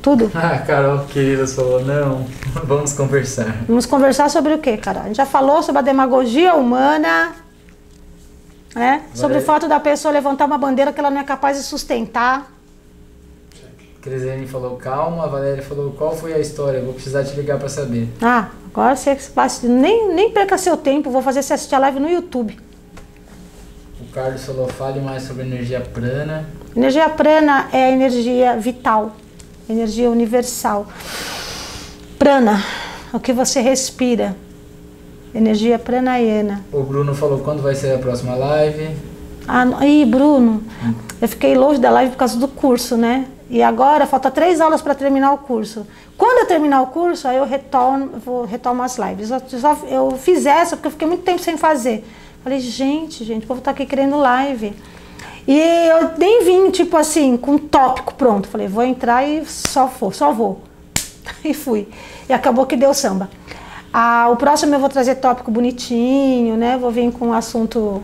Tudo? Ah, Carol querida falou, não, vamos conversar. Vamos conversar sobre o quê, Carol? A gente já falou sobre a demagogia humana, né? Sobre o fato da pessoa levantar uma bandeira que ela não é capaz de sustentar. Cresene falou calma, a Valéria falou qual foi a história, vou precisar te ligar para saber. Ah, agora você passe, nem, nem perca seu tempo, vou fazer você assistir a live no YouTube. O Carlos falou, fale mais sobre energia prana. Energia prana é a energia vital, energia universal. Prana, o que você respira. Energia pranayana. O Bruno falou quando vai ser a próxima live. Ah, aí, Bruno, hum. eu fiquei longe da live por causa do curso, né? E agora falta três aulas para terminar o curso. Quando eu terminar o curso, aí eu retorno, vou retomo as lives. Eu, só, eu fiz essa porque eu fiquei muito tempo sem fazer. Falei, gente, gente, o povo tá aqui querendo live. E eu nem vim, tipo assim, com um tópico pronto. Falei, vou entrar e só vou, só vou. E fui. E acabou que deu samba. Ah, o próximo eu vou trazer tópico bonitinho, né? Vou vir com um assunto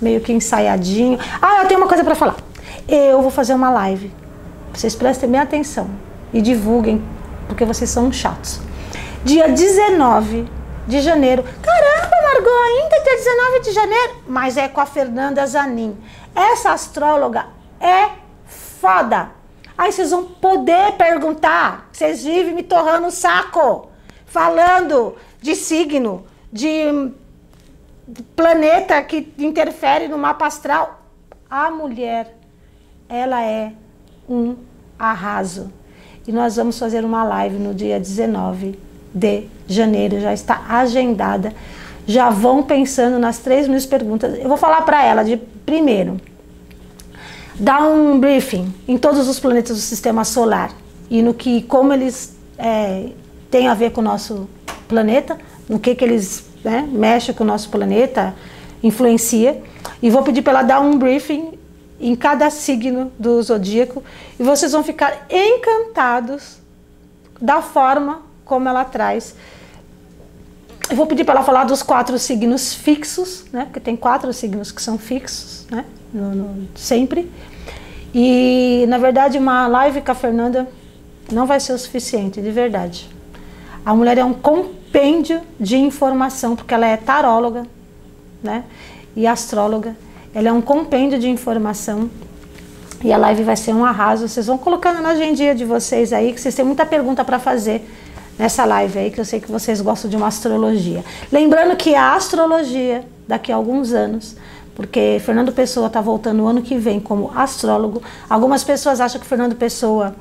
meio que ensaiadinho. Ah, eu tenho uma coisa para falar. Eu vou fazer uma live vocês prestem bem atenção e divulguem, porque vocês são chatos. Dia 19 de janeiro. Caramba, Margot, ainda dia 19 de janeiro? Mas é com a Fernanda Zanin. Essa astróloga é foda. Aí vocês vão poder perguntar. Vocês vivem me torrando o saco. Falando de signo, de planeta que interfere no mapa astral. A mulher, ela é um arraso. E nós vamos fazer uma live no dia 19 de janeiro, já está agendada. Já vão pensando nas três mil perguntas. Eu vou falar para ela de primeiro, dar um briefing em todos os planetas do sistema solar e no que, como eles é, têm a ver com o nosso planeta, no que, que eles né, mexem com o nosso planeta, influencia. E vou pedir para ela dar um briefing em cada signo do zodíaco e vocês vão ficar encantados da forma como ela traz. Eu vou pedir para ela falar dos quatro signos fixos, né? Porque tem quatro signos que são fixos, né? No, no, sempre. E na verdade uma live com a Fernanda não vai ser o suficiente, de verdade. A mulher é um compêndio de informação, porque ela é taróloga, né? E astróloga ela é um compêndio de informação e a live vai ser um arraso. Vocês vão colocando na agendinha de vocês aí, que vocês têm muita pergunta para fazer nessa live aí, que eu sei que vocês gostam de uma astrologia. Lembrando que a astrologia, daqui a alguns anos, porque Fernando Pessoa está voltando o ano que vem como astrólogo. Algumas pessoas acham que Fernando Pessoa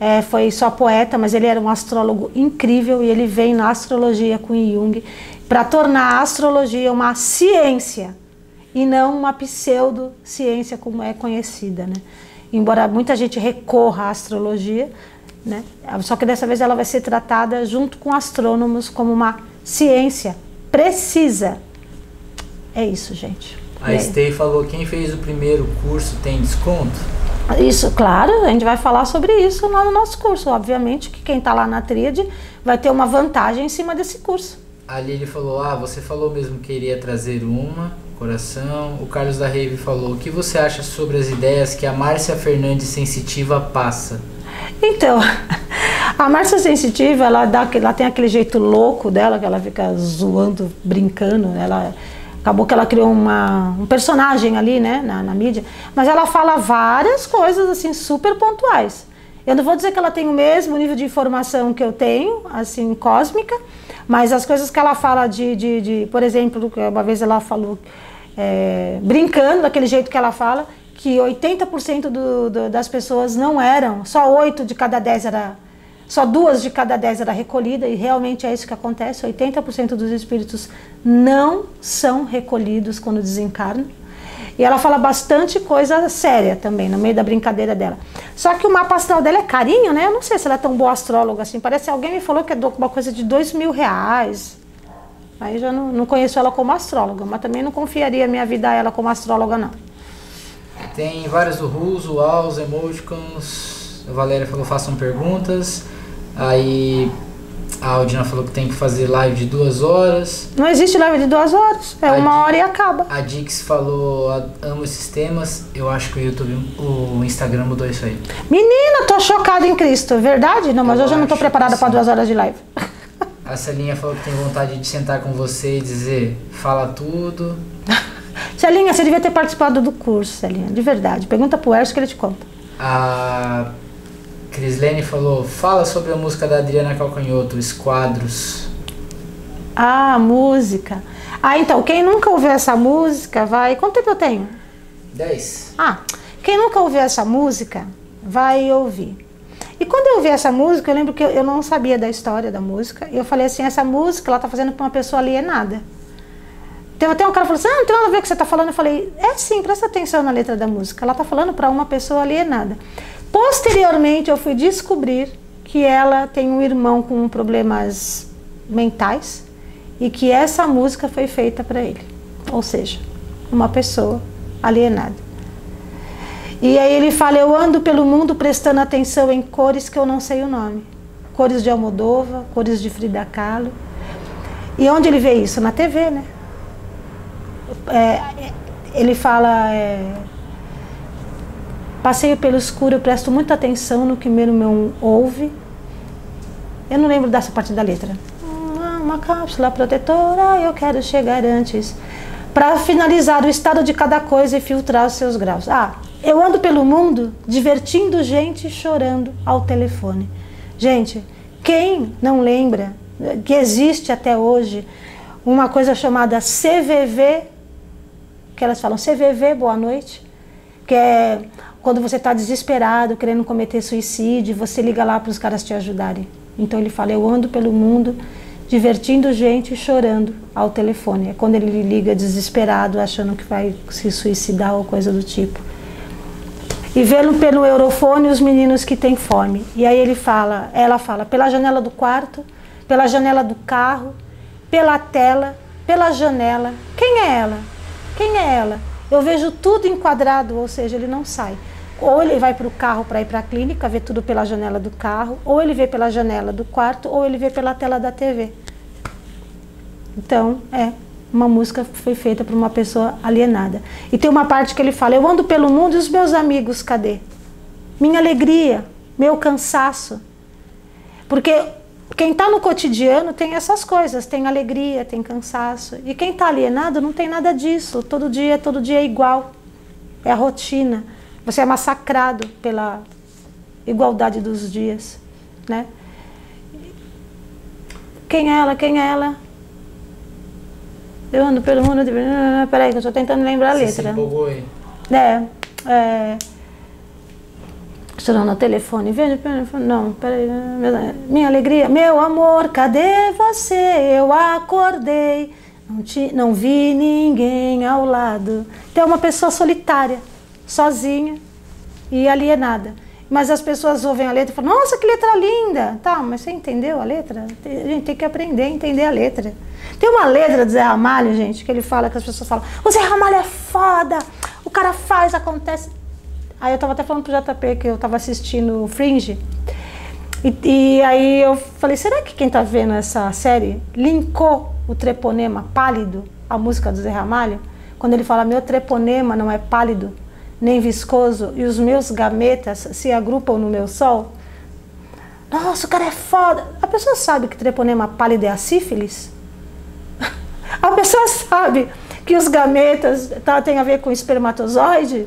é, foi só poeta, mas ele era um astrólogo incrível e ele vem na astrologia com Jung para tornar a astrologia uma ciência e não uma pseudociência como é conhecida, né? Embora muita gente recorra à astrologia, né? Só que dessa vez ela vai ser tratada junto com astrônomos como uma ciência precisa. É isso, gente. A Stey falou quem fez o primeiro curso tem desconto? Isso, claro, a gente vai falar sobre isso lá no nosso curso. Obviamente que quem está lá na tríade vai ter uma vantagem em cima desse curso. Ali ele falou: Ah, você falou mesmo que iria trazer uma, coração. O Carlos da Rave falou: O que você acha sobre as ideias que a Márcia Fernandes Sensitiva passa? Então, a Márcia Sensitiva, ela, dá, ela tem aquele jeito louco dela, que ela fica zoando, brincando. Ela, acabou que ela criou uma, um personagem ali, né, na, na mídia. Mas ela fala várias coisas, assim, super pontuais. Eu não vou dizer que ela tem o mesmo nível de informação que eu tenho, assim, cósmica, mas as coisas que ela fala de, de, de por exemplo, uma vez ela falou é, brincando daquele jeito que ela fala, que 80% do, do, das pessoas não eram, só 8 de cada 10 era, só duas de cada 10 era recolhida, e realmente é isso que acontece, 80% dos espíritos não são recolhidos quando desencarnam. E ela fala bastante coisa séria também, no meio da brincadeira dela. Só que o mapa astral dela é carinho, né? Eu não sei se ela é tão boa astróloga assim. Parece alguém me falou que é uma coisa de dois mil reais. Aí já não, não conheço ela como astróloga, mas também não confiaria minha vida a ela como astróloga, não. Tem vários uhus, uaus, emoticons. A Valéria falou, façam perguntas. Aí a Aldina falou que tem que fazer live de duas horas. Não existe live de duas horas. É a uma hora e acaba. A Dix falou, amo esses temas. Eu acho que o YouTube, o Instagram mudou isso aí. Menina, tô chocada em Cristo. Verdade? Não, mas eu hoje eu não tô preparada para duas horas de live. A Celinha falou que tem vontade de sentar com você e dizer, fala tudo. Celinha, você devia ter participado do curso, Celinha, de verdade. Pergunta pro Erso que ele te conta. A Crislene falou, fala sobre a música da Adriana Calcanhoto, Esquadros. Ah, música. Ah, então, quem nunca ouviu essa música, vai... Quanto tempo eu tenho? Dez. Ah, quem nunca ouviu essa música, vai ouvir. E quando eu ouvi essa música, eu lembro que eu não sabia da história da música. E eu falei assim, essa música ela tá fazendo para uma pessoa alienada. Tem até um cara falou assim, ah, não tem nada a ver o que você está falando. Eu falei, é sim, presta atenção na letra da música. Ela está falando para uma pessoa alienada. Posteriormente, eu fui descobrir que ela tem um irmão com problemas mentais e que essa música foi feita para ele. Ou seja, uma pessoa alienada. E aí ele fala: Eu ando pelo mundo prestando atenção em cores que eu não sei o nome. Cores de Almodova, cores de Frida Kahlo. E onde ele vê isso? Na TV, né? É, ele fala: é, Passeio pelo escuro, eu presto muita atenção no que meu irmão ouve. Eu não lembro dessa parte da letra. Uma cápsula protetora, eu quero chegar antes para finalizar o estado de cada coisa e filtrar os seus graus. Ah, eu ando pelo mundo divertindo gente chorando ao telefone. Gente, quem não lembra que existe até hoje uma coisa chamada CVV, que elas falam CVV, boa noite, que é quando você está desesperado, querendo cometer suicídio, você liga lá para os caras te ajudarem. Então ele fala: Eu ando pelo mundo divertindo gente e chorando ao telefone. É quando ele liga desesperado, achando que vai se suicidar ou coisa do tipo. E vendo pelo eurofone os meninos que têm fome. E aí ele fala, ela fala, pela janela do quarto, pela janela do carro, pela tela, pela janela. Quem é ela? Quem é ela? Eu vejo tudo enquadrado, ou seja, ele não sai. Ou ele vai para o carro para ir para a clínica, vê tudo pela janela do carro, ou ele vê pela janela do quarto, ou ele vê pela tela da TV. Então, é, uma música foi feita por uma pessoa alienada. E tem uma parte que ele fala: Eu ando pelo mundo e os meus amigos, cadê? Minha alegria, meu cansaço. Porque quem está no cotidiano tem essas coisas, tem alegria, tem cansaço. E quem está alienado não tem nada disso. Todo dia, todo dia é igual. É a rotina. Você é massacrado pela igualdade dos dias, né? Quem é ela? Quem é ela? Eu ando pelo mundo. De... Peraí, que eu estou tentando lembrar a Você letra. se empolgou aí. É. é... Chorando no telefone, veja, não, peraí, minha alegria, meu amor, cadê você? Eu acordei, não, te, não vi ninguém ao lado. Então é uma pessoa solitária, sozinha e alienada. Mas as pessoas ouvem a letra e falam, nossa, que letra linda! Tá, mas você entendeu a letra? A gente tem que aprender a entender a letra. Tem uma letra do Zé Ramalho, gente, que ele fala que as pessoas falam, o Zé Ramalho é foda, o cara faz, acontece. Aí eu tava até falando pro JP que eu tava assistindo Fringe. E, e, aí eu falei, será que quem tá vendo essa série linkou o treponema pálido à música do Zé Ramalho? Quando ele fala, meu treponema não é pálido, nem viscoso, e os meus gametas se agrupam no meu sol? Nossa, o cara é foda. A pessoa sabe que treponema pálido é a sífilis? A pessoa sabe que os gametas tá, a ver com espermatozoide?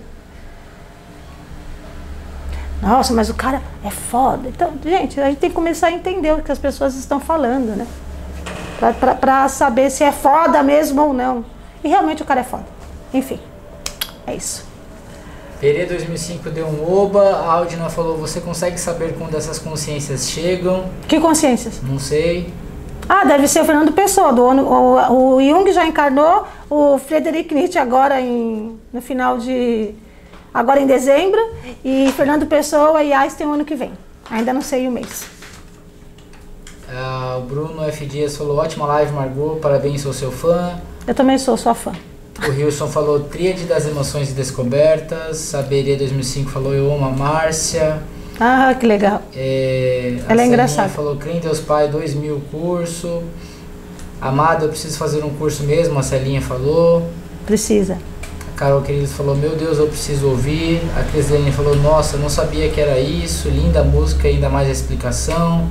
Nossa, mas o cara é foda. Então, gente, a gente tem que começar a entender o que as pessoas estão falando, né? Pra saber se é foda mesmo ou não. E realmente o cara é foda. Enfim, é isso. Perê 2005 deu um oba, a Aldina falou, você consegue saber quando essas consciências chegam? Que consciências? Não sei. Ah, deve ser o Fernando Pessoa. Do, o, o Jung já encarnou, o Frederic Nietzsche agora em, no final de agora em dezembro, e Fernando Pessoa e Einstein o ano que vem. Ainda não sei o mês. Uh, o Bruno F. Dias falou, ótima live, Margot, parabéns, sou seu fã. Eu também sou sua fã. O Wilson falou, tríade das emoções e descobertas. A Berê 2005 falou, eu amo a Márcia. Ah, que legal. É, Ela é engraçada. falou, crê em Deus Pai, 2 mil curso. Amada, eu preciso fazer um curso mesmo, a Celinha falou. Precisa. Carol Querido falou, meu Deus, eu preciso ouvir. A Crislene falou, nossa, eu não sabia que era isso. Linda música, ainda mais a explicação.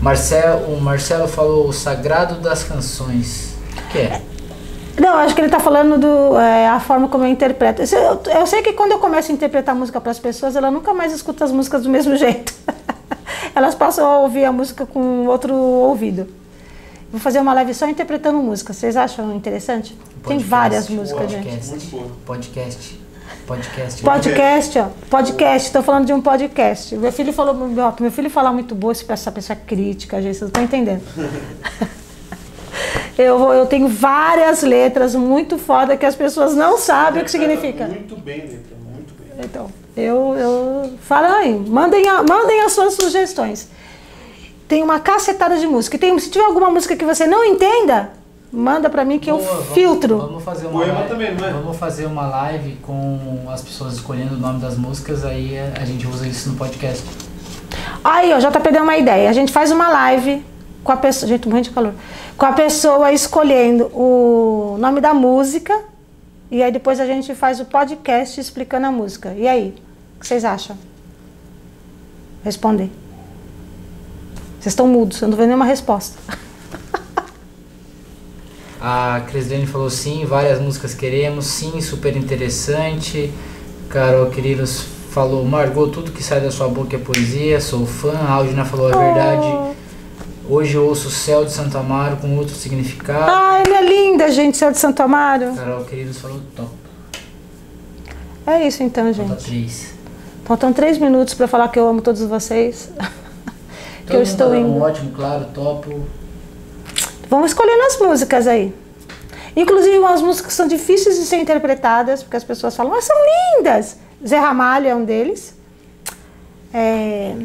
Marcel, o Marcelo falou, o sagrado das canções. O que é? Não, acho que ele está falando do é, a forma como eu interpreto. Eu, eu, sei que quando eu começo a interpretar música para as pessoas, ela nunca mais escuta as músicas do mesmo jeito. Elas passam a ouvir a música com outro ouvido. Vou fazer uma live só interpretando música. Vocês acham interessante? Podcast, Tem várias músicas, podcast, gente. Podcast. Podcast. Podcast, ó. Podcast, estou falando de um podcast. Meu filho falou, meu, meu filho fala muito boa, essa pessoa é crítica, gente, vocês não estão entendendo. eu, eu tenho várias letras muito foda que as pessoas não sabem o que significa. Muito bem, letra, muito bem. Então, eu, eu aí, mandem, a, mandem as suas sugestões. Tem uma cacetada de música. Tem, se tiver alguma música que você não entenda, manda pra mim que Boa, eu vamos- filtro. Vamos fazer uma Poema live, também, não é? Vamos fazer uma live com as pessoas escolhendo o nome das músicas, aí a gente usa isso no podcast. Aí, ó, JP deu uma ideia. A gente faz uma live com a pessoa. Gente, morrendo de calor. Com a pessoa escolhendo o nome da música. E aí depois a gente faz o podcast explicando a música. E aí? O que vocês acham? Responder. Vocês estão mudos, eu não vendo nenhuma resposta. A Crislene falou sim, várias músicas queremos, sim, super interessante. Carol Quirilos falou, Margot, tudo que sai da sua boca é poesia, sou fã. A Aldina falou, é verdade. Hoje eu ouço o céu de Santo Amaro com outro significado. Ah, ele é linda, gente, céu de Santo Amaro. Carol Queridos falou top. É isso então, Falta gente. três. Faltam três minutos pra falar que eu amo todos vocês. que Todo eu estou tá indo. um ótimo, claro, topo. Vamos escolhendo as músicas aí. Inclusive, umas músicas que são difíceis de ser interpretadas, porque as pessoas falam, mas são lindas. Zé Ramalho é um deles. É,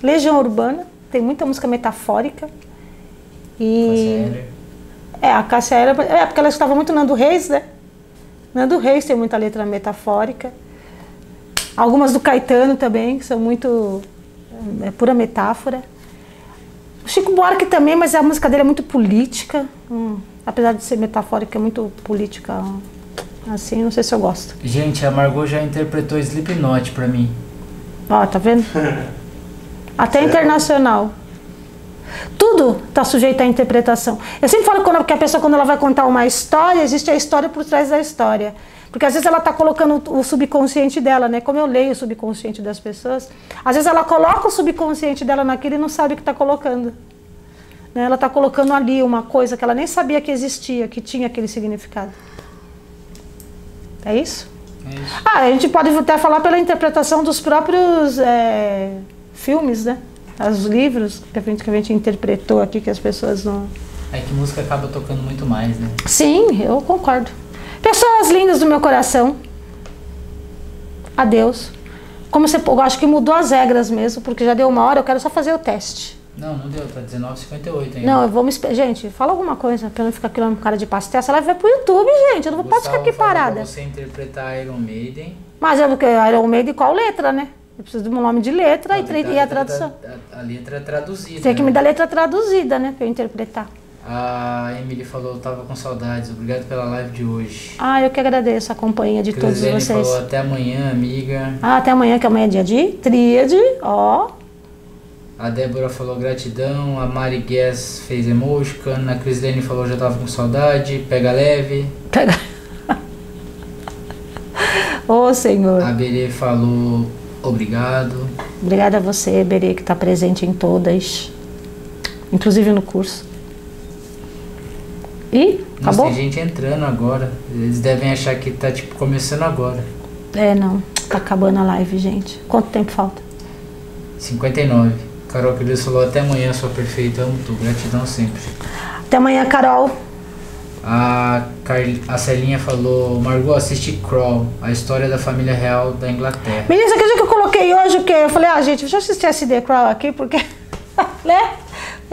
Legião Urbana, tem muita música metafórica. E Cássia é, a Cássia era. É, porque ela estava muito Nando Reis, né? Nando Reis tem muita letra metafórica. Algumas do Caetano também, que são muito. É pura metáfora. O Chico Buarque também, mas a música dele é muito política. Hum, apesar de ser metafórica, é muito política. hum, Assim, não sei se eu gosto. Gente, a Margot já interpretou Slipknot pra mim. Ó, tá vendo? Até internacional. Tudo está sujeito à interpretação. Eu sempre falo que a pessoa, quando ela vai contar uma história, existe a história por trás da história. Porque às vezes ela está colocando o subconsciente dela, né? Como eu leio o subconsciente das pessoas, às vezes ela coloca o subconsciente dela naquilo e não sabe o que está colocando. Né? Ela está colocando ali uma coisa que ela nem sabia que existia, que tinha aquele significado. É isso? É isso. Ah, a gente pode até falar pela interpretação dos próprios é, filmes, né? Os livros que a, gente, que a gente interpretou aqui, que as pessoas não. É que música acaba tocando muito mais, né? Sim, eu concordo. Pessoas lindas do meu coração. Adeus. Como você, eu acho que mudou as regras mesmo, porque já deu uma hora, eu quero só fazer o teste. Não, não deu, tá 19,58 ainda. Não, eu vou me. Gente, fala alguma coisa pra eu não ficar aqui com cara de pastel. Essa live vai pro YouTube, gente. Eu não posso ficar Gustavo aqui falou pra parada. você interpretar Iron Maiden. Mas é porque Iron Maiden, qual letra, né? Eu preciso de um nome de letra e, tra- e a tradução. A, a letra é traduzida. Tem que me né? dar letra traduzida, né? Pra eu interpretar. A Emily falou, tava com saudades. Obrigado pela live de hoje. Ah, eu que agradeço a companhia de todos vocês. falou, até amanhã, amiga. Ah, até amanhã, que amanhã é dia de tríade, ó. A Débora falou gratidão. A Mari Guess fez emotion. A Crislene falou, já tava com saudade. Pega leve. Pega. Ô, Senhor. A Berê falou, obrigado. Obrigada a você, Berê, que está presente em todas. Inclusive no curso. E? Nossa, Acabou? tem gente entrando agora. Eles devem achar que tá, tipo, começando agora. É, não. Tá acabando a live, gente. Quanto tempo falta? 59. Carol Queridos falou, até amanhã, sua perfeita. Amo tu. Gratidão sempre. Até amanhã, Carol. A, Carl- a Celinha falou, Margot, assiste Crawl, a história da família real da Inglaterra. Menina, você acredita que eu coloquei hoje o quê? Eu falei, ah, gente, deixa eu assistir SD Crawl aqui, porque. né?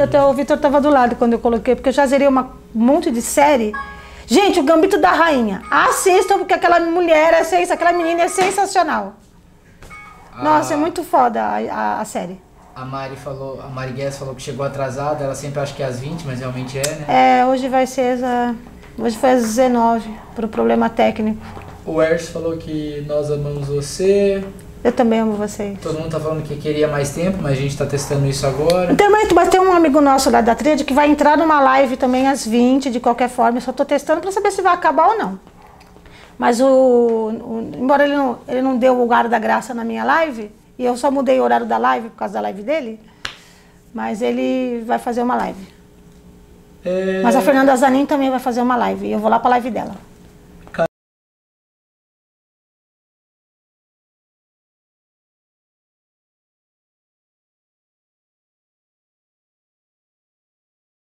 Te- o Vitor tava do lado quando eu coloquei, porque eu já zerei uma- um monte de série. Gente, o Gambito da Rainha. Assistam, porque aquela mulher é sens... aquela menina é sensacional. Nossa, é muito foda a, a- a série. A Mari falou, a Mari Guess falou que chegou atrasada, ela sempre acha que é às 20, mas realmente é, né? É, hoje vai ser essa. Hoje foi às 19, por um problema técnico. O Ers falou que nós amamos você. Eu também amo vocês. Todo mundo tá falando que queria mais tempo, mas a gente tá testando isso agora. Também, mas tem um amigo nosso lá da Tríade que vai entrar numa live também às 20, de qualquer forma. Eu só tô testando pra saber se vai acabar ou não. Mas o. o- embora ele não, ele não deu o lugar da graça na minha live, e eu só mudei o horário da live por causa da live dele, mas ele vai fazer uma live. É... Mas a Fernanda Zanin também vai fazer uma live, e eu vou lá pra live dela.